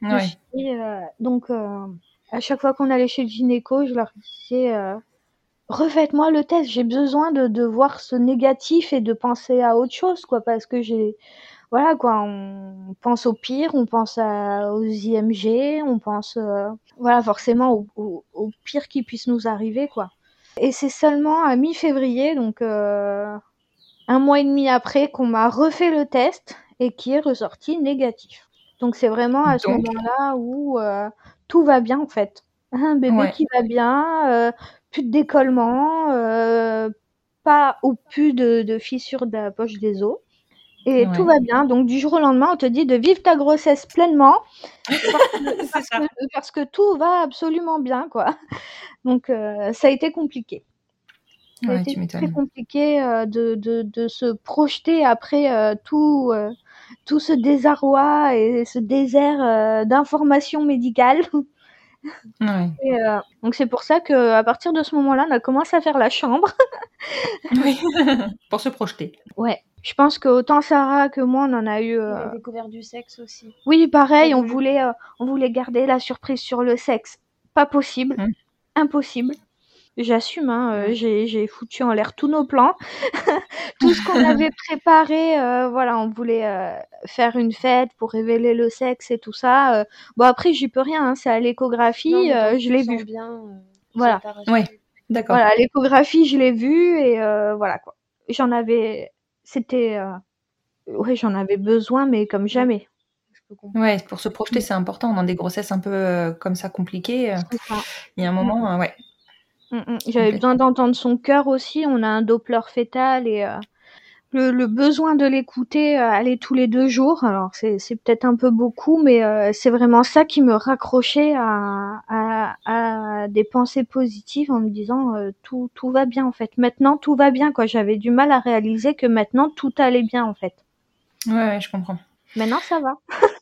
Euh, donc, euh, à chaque fois qu'on allait chez le gynéco, je leur disais, euh, refaites-moi le test. J'ai besoin de, de voir ce négatif et de penser à autre chose, quoi, parce que j'ai, voilà, quoi, on pense au pire, on pense à, aux IMG, on pense, euh, voilà, forcément au, au, au, pire qui puisse nous arriver, quoi. Et c'est seulement à mi-février, donc euh, un mois et demi après, qu'on m'a refait le test et qui est ressorti négatif. Donc c'est vraiment à ce moment-là où euh, tout va bien en fait. Un bébé ouais. qui va bien, plus de décollement, pas ou plus de, de, fissures de la poche des os. Et ouais. tout va bien. Donc du jour au lendemain, on te dit de vivre ta grossesse pleinement parce, que, parce, que, parce que, tout va absolument bien, quoi. Donc euh, ça a été compliqué. Ça a ouais, été très compliqué euh, de, de, de, se projeter après euh, tout tout ce désarroi et ce désert d'informations médicales. Ouais. Et, euh, donc c'est pour ça que à partir de ce moment-là, on a commencé à faire la chambre. oui, pour se projeter. Ouais. Je pense que autant Sarah que moi, on en a eu. Euh... On a découvert du sexe aussi. Oui, pareil. On voulait, euh, on voulait garder la surprise sur le sexe. Pas possible. Mmh. Impossible. J'assume, hein, euh, j'ai foutu en l'air tous nos plans, tout ce qu'on avait préparé. Euh, voilà, on voulait euh, faire une fête pour révéler le sexe et tout ça. bon après, j'y peux rien, hein, c'est à l'échographie, je l'ai vu. Bien, voilà. Oui, d'accord. Voilà, l'échographie, je l'ai vu et voilà quoi. J'en avais, c'était, ouais, j'en avais besoin, mais comme jamais. Ouais, pour se projeter, c'est important. Dans des grossesses un peu comme ça compliquées, il y a un moment, ouais. Mmh, J'avais besoin d'entendre son cœur aussi. On a un Doppler fœtal et euh, le, le, besoin de l'écouter euh, aller tous les deux jours. Alors c'est peut-être un peu beaucoup, mais euh, c'est vraiment ça qui me raccrochait à, à, à, des pensées positives en me disant euh, tout, tout va bien en fait. Maintenant tout va bien quoi. J'avais du mal à réaliser que maintenant tout allait bien en fait. Ouais, ouais je comprends. Maintenant ça va.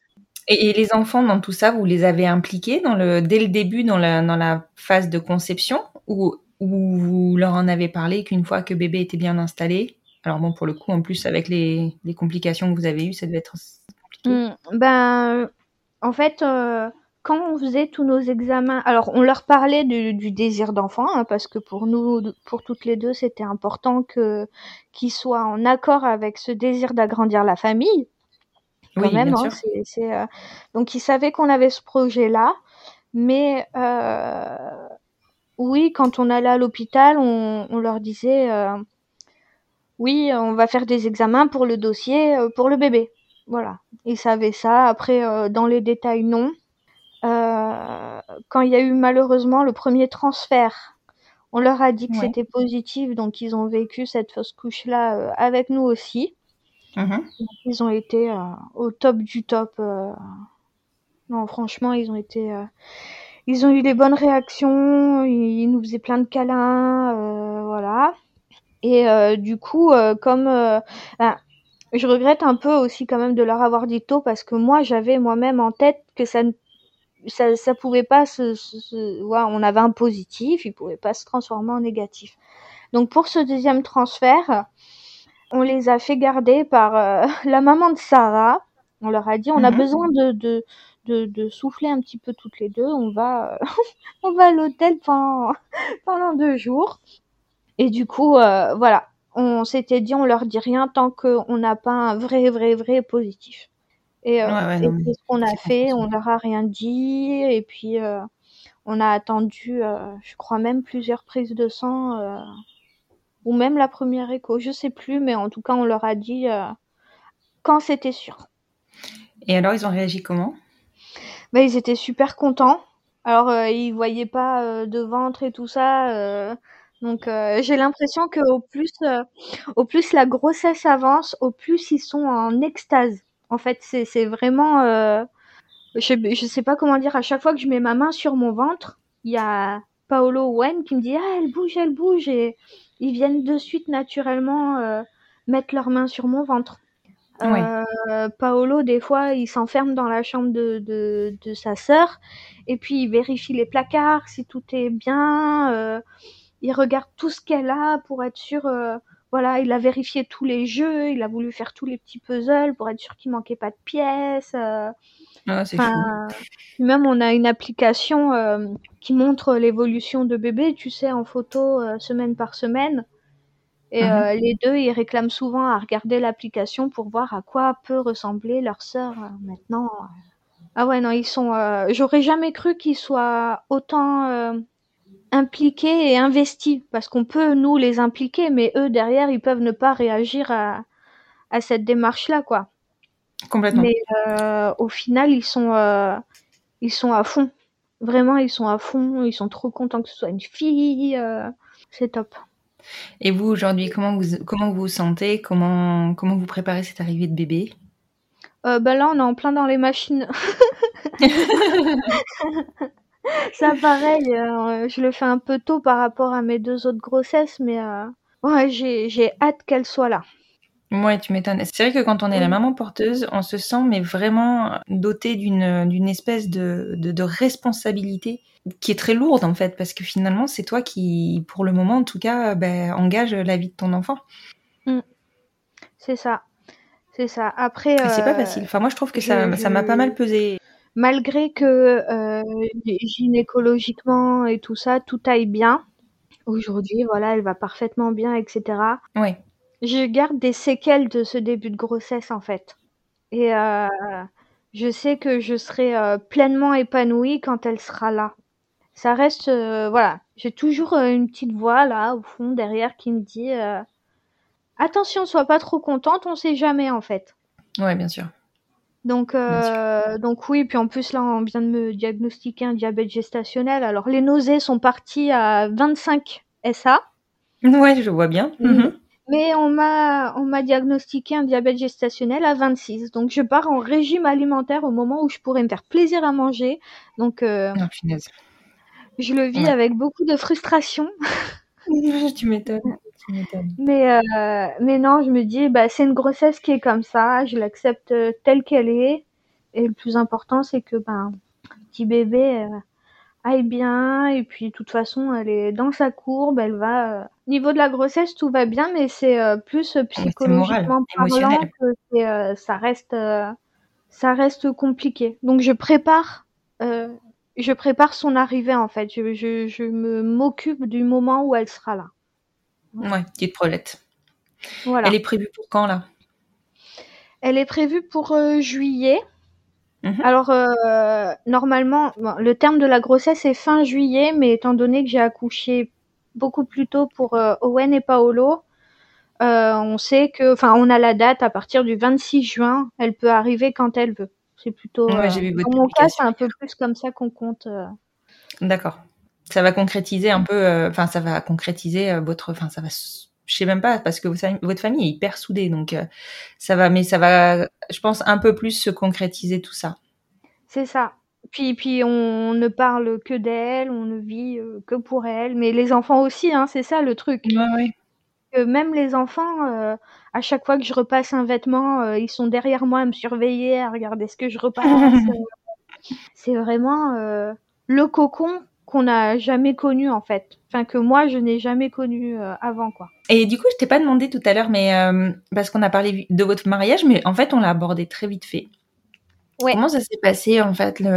Et, les enfants dans tout ça, vous les avez impliqués dès le début dans la, phase de conception ou, ou vous leur en avez parlé qu'une fois que bébé était bien installé? Alors bon, pour le coup, en plus avec les, complications que vous avez eues, ça devait être compliqué. Mmh, ben, en fait, euh, quand on faisait tous nos examens, alors on leur parlait du, du désir d'enfant, hein, parce que pour nous, pour toutes les deux, c'était important que qu'ils soient en accord avec ce désir d'agrandir la famille quand oui, même. Hein, euh... Donc ils savaient qu'on avait ce projet-là, mais euh... oui, quand on allait à l'hôpital, on, on leur disait euh... oui, on va faire des examens pour le dossier pour le bébé. Voilà, ils savaient ça. Après, dans les détails, non. Quand il y a eu malheureusement le premier transfert, on leur a dit que Ouais. c'était positif, donc ils ont vécu cette fausse couche-là euh, avec nous aussi. Mhm. Ils ont été euh, au top du top. euh. Non, franchement, ils ont été. euh, Ils ont eu les bonnes réactions. Ils nous faisaient plein de câlins, voilà. Et du coup, comme ben, je regrette un peu aussi quand même de leur avoir dit tôt parce que moi, j'avais moi-même en tête que ça ne ça, ça pouvait pas se, se, on avait un positif, il pouvait pas se transformer en négatif. Donc pour ce deuxième transfert, on les a fait garder par euh, la maman de Sarah. On leur a dit on a Mhm. besoin de, de, de, de souffler un petit peu toutes les deux. On va euh, on va à l'hôtel pendant pendant deux jours. Et du coup euh, voilà, on s'était dit on leur dit rien tant qu'on n'a pas un vrai vrai vrai positif. Et, Ouais, ouais, et c'est ce qu'on a fait. On leur a rien dit et puis on a attendu, je crois même plusieurs prises de sang ou même la première écho, je sais plus, mais en tout cas on leur a dit euh, quand c'était sûr. Et alors, ils ont réagi comment? Bah, ils étaient super contents. Alors euh, ils voyaient pas euh, de ventre et tout ça, euh, donc j'ai l'impression que au plus au plus la grossesse avance, au plus ils sont en extase. En fait, c'est vraiment je je sais pas comment dire. À chaque fois que je mets ma main sur mon ventre, il y a Paolo Wen qui me dit ah elle bouge, elle bouge et ils viennent de suite naturellement euh, mettre leurs mains sur mon ventre. Euh, Paolo, des fois, il s'enferme dans la chambre de, de, de sa sœur et puis il vérifie les placards si tout est bien. euh, il regarde tout ce qu'elle a pour être sûr. euh, voilà, il a vérifié tous les jeux, il a voulu faire tous les petits puzzles pour être sûr qu'il manquait pas de pièces. Ah, fou. Même on a une application euh, qui montre l'évolution de bébé, tu sais, en photo euh, semaine par semaine. Et Mhm. euh, les deux, ils réclament souvent à regarder l'application pour voir à quoi peut ressembler leur sœur maintenant. Ah ouais, non, ils sont. J'aurais jamais cru qu'ils soient autant impliqués et investis, parce qu'on peut nous les impliquer, mais eux derrière, ils peuvent ne pas réagir à, à cette démarche-là, quoi. Complètement. Mais euh, au final, ils sont, euh, ils sont à fond. Vraiment, ils sont à fond. Ils sont trop contents que ce soit une fille. euh, c'est top. Et vous, aujourd'hui, comment vous, comment vous vous sentez? Comment, comment vous préparez cette arrivée de bébé? Bah là, on est en plein dans les machines. Ça, pareil, je le fais un peu tôt par rapport à mes deux autres grossesses, mais ouais, j'ai hâte qu'elle soit là. Ouais, tu m'étonnes. C'est vrai que quand on est la maman porteuse, on se sent mais vraiment doté d'une espèce de, de, de responsabilité qui est très lourde en fait, parce que finalement c'est toi qui, pour le moment en tout cas, ben, engage la vie de ton enfant. C'est ça. C'est ça. Après, c'est pas euh, facile. Enfin moi je trouve que je- ça ça m'a pas mal pesé. malgré que euh, gynécologiquement et tout ça, tout aille bien. Aujourd'hui, voilà, elle va parfaitement bien, etc. Ouais. Je garde des séquelles de ce début de grossesse en fait. Et euh, je sais que je serai euh, pleinement épanouie quand elle sera là. Ça reste, euh, voilà, j'ai toujours une petite voix là au fond derrière qui me dit attention, sois pas trop contente, on sait jamais en fait. Ouais, bien sûr. Donc, donc oui, puis en plus là, on vient de me diagnostiquer un diabète gestationnel. Alors les nausées sont parties à 25 SA. Ouais, je vois bien. Mhm. Mais on m'a on m'a diagnostiqué un diabète gestationnel à 26. Donc je pars en régime alimentaire au moment où je pourrais me faire plaisir à manger. Donc euh, punaise. je le vis Ouais. avec beaucoup de frustration. tu m'étonnes. Mais euh, mais non, je me dis bah c'est une grossesse qui est comme ça, je l'accepte euh, telle qu'elle est. Et le plus important c'est que ben petit bébé euh, aille bien et puis de toute façon elle est dans sa courbe, elle va euh, niveau de la grossesse tout va bien mais c'est euh, plus euh, moral, psychologiquement parlant que euh, ça reste ça reste compliqué. Donc je prépare je prépare son arrivée en fait. Je je, je me m'occupe du moment où elle sera là. Ouais, petite prolette. Voilà. Elle est prévue pour quand là? Elle est prévue pour juillet. Mhm. Alors euh, normalement, bon, le terme de la grossesse est fin juillet, mais étant donné que j'ai accouché beaucoup plus tôt pour euh, Owen et Paolo, euh, on sait que, enfin, on a la date à partir du 26 juin. Elle peut arriver quand elle veut. C'est plutôt. Ouais, j'ai vu votre dans mon cas, c'est un peu plus comme ça qu'on compte. D'accord. Ça va concrétiser un peu, enfin, ça va concrétiser votre, enfin, ça va, je sais même pas, parce que votre famille, est hyper soudée, donc euh, ça va, mais ça va, je pense, un peu plus se concrétiser tout ça. C'est ça. Puis, puis on ne parle que d'elle, on ne vit euh, que pour elle. Mais les enfants aussi, hein, c'est ça le truc. Ouais, ouais. que même les enfants, euh, à chaque fois que je repasse un vêtement, euh, ils sont derrière moi à me surveiller, à regarder ce que je repasse. c'est vraiment euh, le cocon qu'on n'a jamais connu en fait. Enfin que moi je n'ai jamais connu euh, avant quoi. Et du coup, je t'ai pas demandé tout à l'heure, mais euh, parce qu'on a parlé de votre mariage, mais en fait, on l'a abordé très vite fait. Ouais. Comment ça s'est passé en fait le,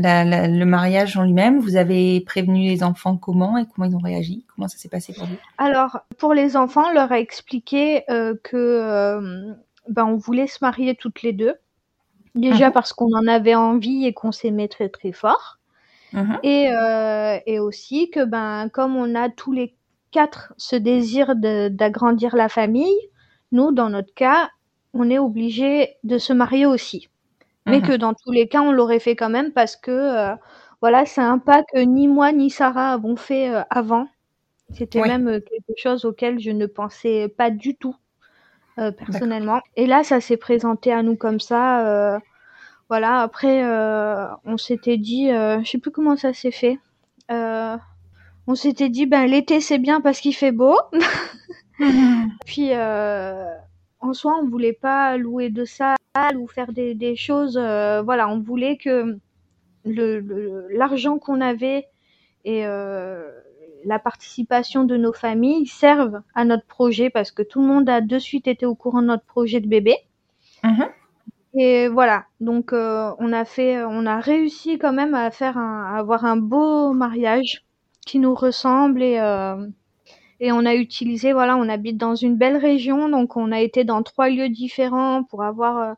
la- la- le mariage en lui-même? Vous avez prévenu les enfants comment et comment ils ont réagi? Comment ça s'est passé pour vous? Alors pour les enfants, on leur a expliqué euh, que euh, ben on voulait se marier toutes les deux. Déjà Mhm. parce qu'on en avait envie et qu'on s'aimait très très fort. Mhm. Et, euh, et aussi que ben comme on a tous les quatre ce désir d'agrandir la famille, nous dans notre cas, on est obligé de se marier aussi. Mais Mhm. que dans tous les cas, on l'aurait fait quand même parce que euh, voilà, c'est un pas que ni moi ni Sarah avons fait euh, avant. C'était même quelque chose auquel je ne pensais pas du tout personnellement. Et là, ça s'est présenté à nous comme ça. Voilà. Après, euh, on s'était dit, euh, je sais plus comment ça s'est fait. Euh, on s'était dit, ben l'été c'est bien parce qu'il fait beau. Puis euh, on en soi, on voulait pas louer de salle ou faire des, des choses. euh, voilà, on voulait que le le- l'argent qu'on avait et euh, la participation de nos familles servent à notre projet parce que tout le monde a de suite été au courant de notre projet de bébé. Mhm. Et voilà, donc euh, on a fait, on a réussi quand même à faire à avoir un beau mariage qui nous ressemble et euh, et on a utilisé, voilà, on habite dans une belle région, donc on a été dans trois lieux différents pour avoir euh,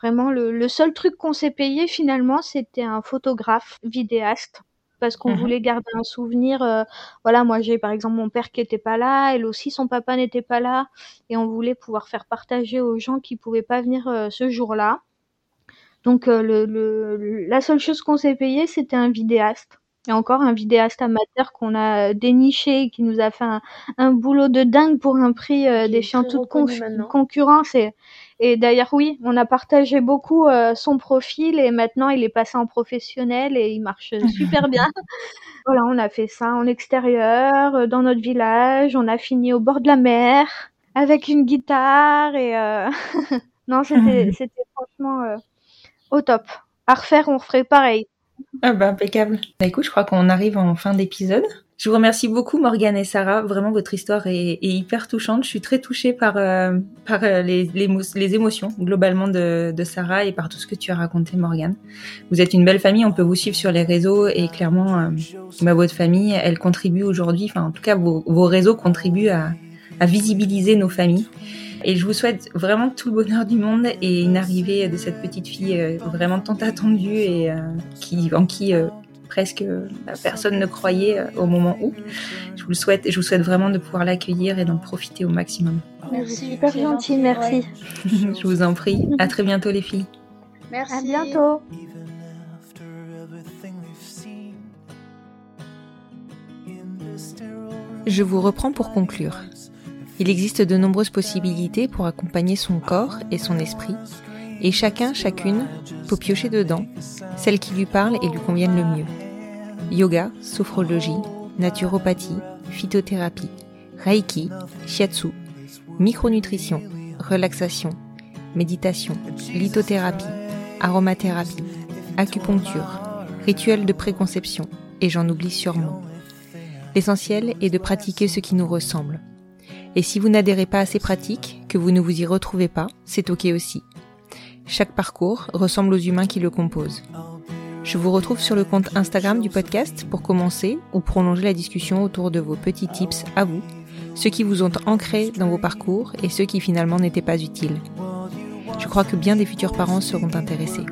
vraiment le seul truc qu'on s'est payé finalement, c'était un photographe vidéaste parce qu'on Mhm. voulait garder un souvenir. euh, voilà, moi j'ai par exemple mon père qui était pas là, elle aussi son papa n'était pas là, et on voulait pouvoir faire partager aux gens qui pouvaient pas venir euh, ce jour-là. Donc euh, le, le, la seule chose qu'on s'est payé, c'était un vidéaste. Et encore un vidéaste amateur qu'on a déniché et qui nous a fait un, un boulot de dingue pour un prix est défiant toute concurrence. Et, et d'ailleurs, oui, on a partagé beaucoup euh, son profil et maintenant il est passé en professionnel et il marche super bien. Voilà, on a fait ça en extérieur, euh, dans notre village. On a fini au bord de la mer avec une guitare et euh... non, c'était franchement euh, au top. À refaire, on ferait pareil. Ah bah impeccable. Bah écoute, je crois qu'on arrive en fin d'épisode. Je vous remercie beaucoup Morgane et Sarah. Vraiment, votre histoire est, hyper touchante. Je suis très touchée par, euh, par euh, les, les, les émotions globalement de, de Sarah et par tout ce que tu as raconté Morgane. Vous êtes une belle famille, on peut vous suivre sur les réseaux et clairement, euh, bah, votre famille, elle contribue aujourd'hui, enfin en tout cas vos, vos réseaux contribuent à, à visibiliser nos familles. Et je vous souhaite vraiment tout le bonheur du monde et une arrivée de cette petite fille euh, vraiment tant attendue et euh, qui, en qui euh, presque euh, bah, personne ne croyait euh, au moment où. Je vous le souhaite et je vous souhaite vraiment de pouvoir l'accueillir et d'en profiter au maximum. Merci, Super gentil, gentil, merci. ouais. je vous en prie. À très bientôt les filles. Merci. À bientôt. Je vous reprends pour conclure. Il existe de nombreuses possibilités pour accompagner son corps et son esprit, et chacun, chacune peut piocher dedans celles qui lui parlent et lui conviennent le mieux. Yoga, sophrologie, naturopathie, phytothérapie, reiki, shiatsu, micronutrition, relaxation, méditation, lithothérapie, aromathérapie, acupuncture, rituel de préconception, et j'en oublie sûrement. L'essentiel est de pratiquer ce qui nous ressemble. Et si vous n'adhérez pas à ces pratiques, que vous ne vous y retrouvez pas, c'est ok aussi. Chaque parcours ressemble aux humains qui le composent. Je vous retrouve sur le compte Instagram du podcast pour commencer ou prolonger la discussion autour de vos petits tips à vous, ceux qui vous ont ancrés dans vos parcours et ceux qui finalement n'étaient pas utiles. Je crois que bien des futurs parents seront intéressés.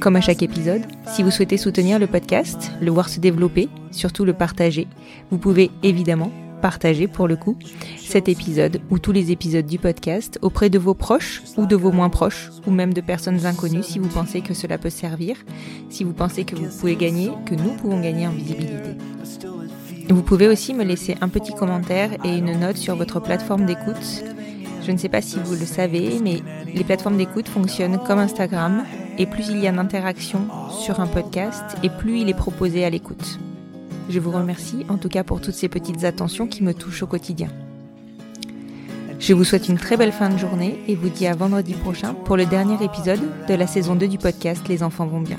Comme à chaque épisode, si vous souhaitez soutenir le podcast, le voir se développer, surtout le partager, vous pouvez évidemment partager pour le coup cet épisode ou tous les épisodes du podcast auprès de vos proches ou de vos moins proches ou même de personnes inconnues si vous pensez que cela peut servir, si vous pensez que vous pouvez gagner, que nous pouvons gagner en visibilité. Vous pouvez aussi me laisser un petit commentaire et une note sur votre plateforme d'écoute. Je ne sais pas si vous le savez, mais les plateformes d'écoute fonctionnent comme Instagram et plus il y a d'interaction sur un podcast et plus il est proposé à l'écoute. Je vous remercie en tout cas pour toutes ces petites attentions qui me touchent au quotidien. Je vous souhaite une très belle fin de journée et vous dis à vendredi prochain pour le dernier épisode de la saison 2 du podcast Les enfants vont bien.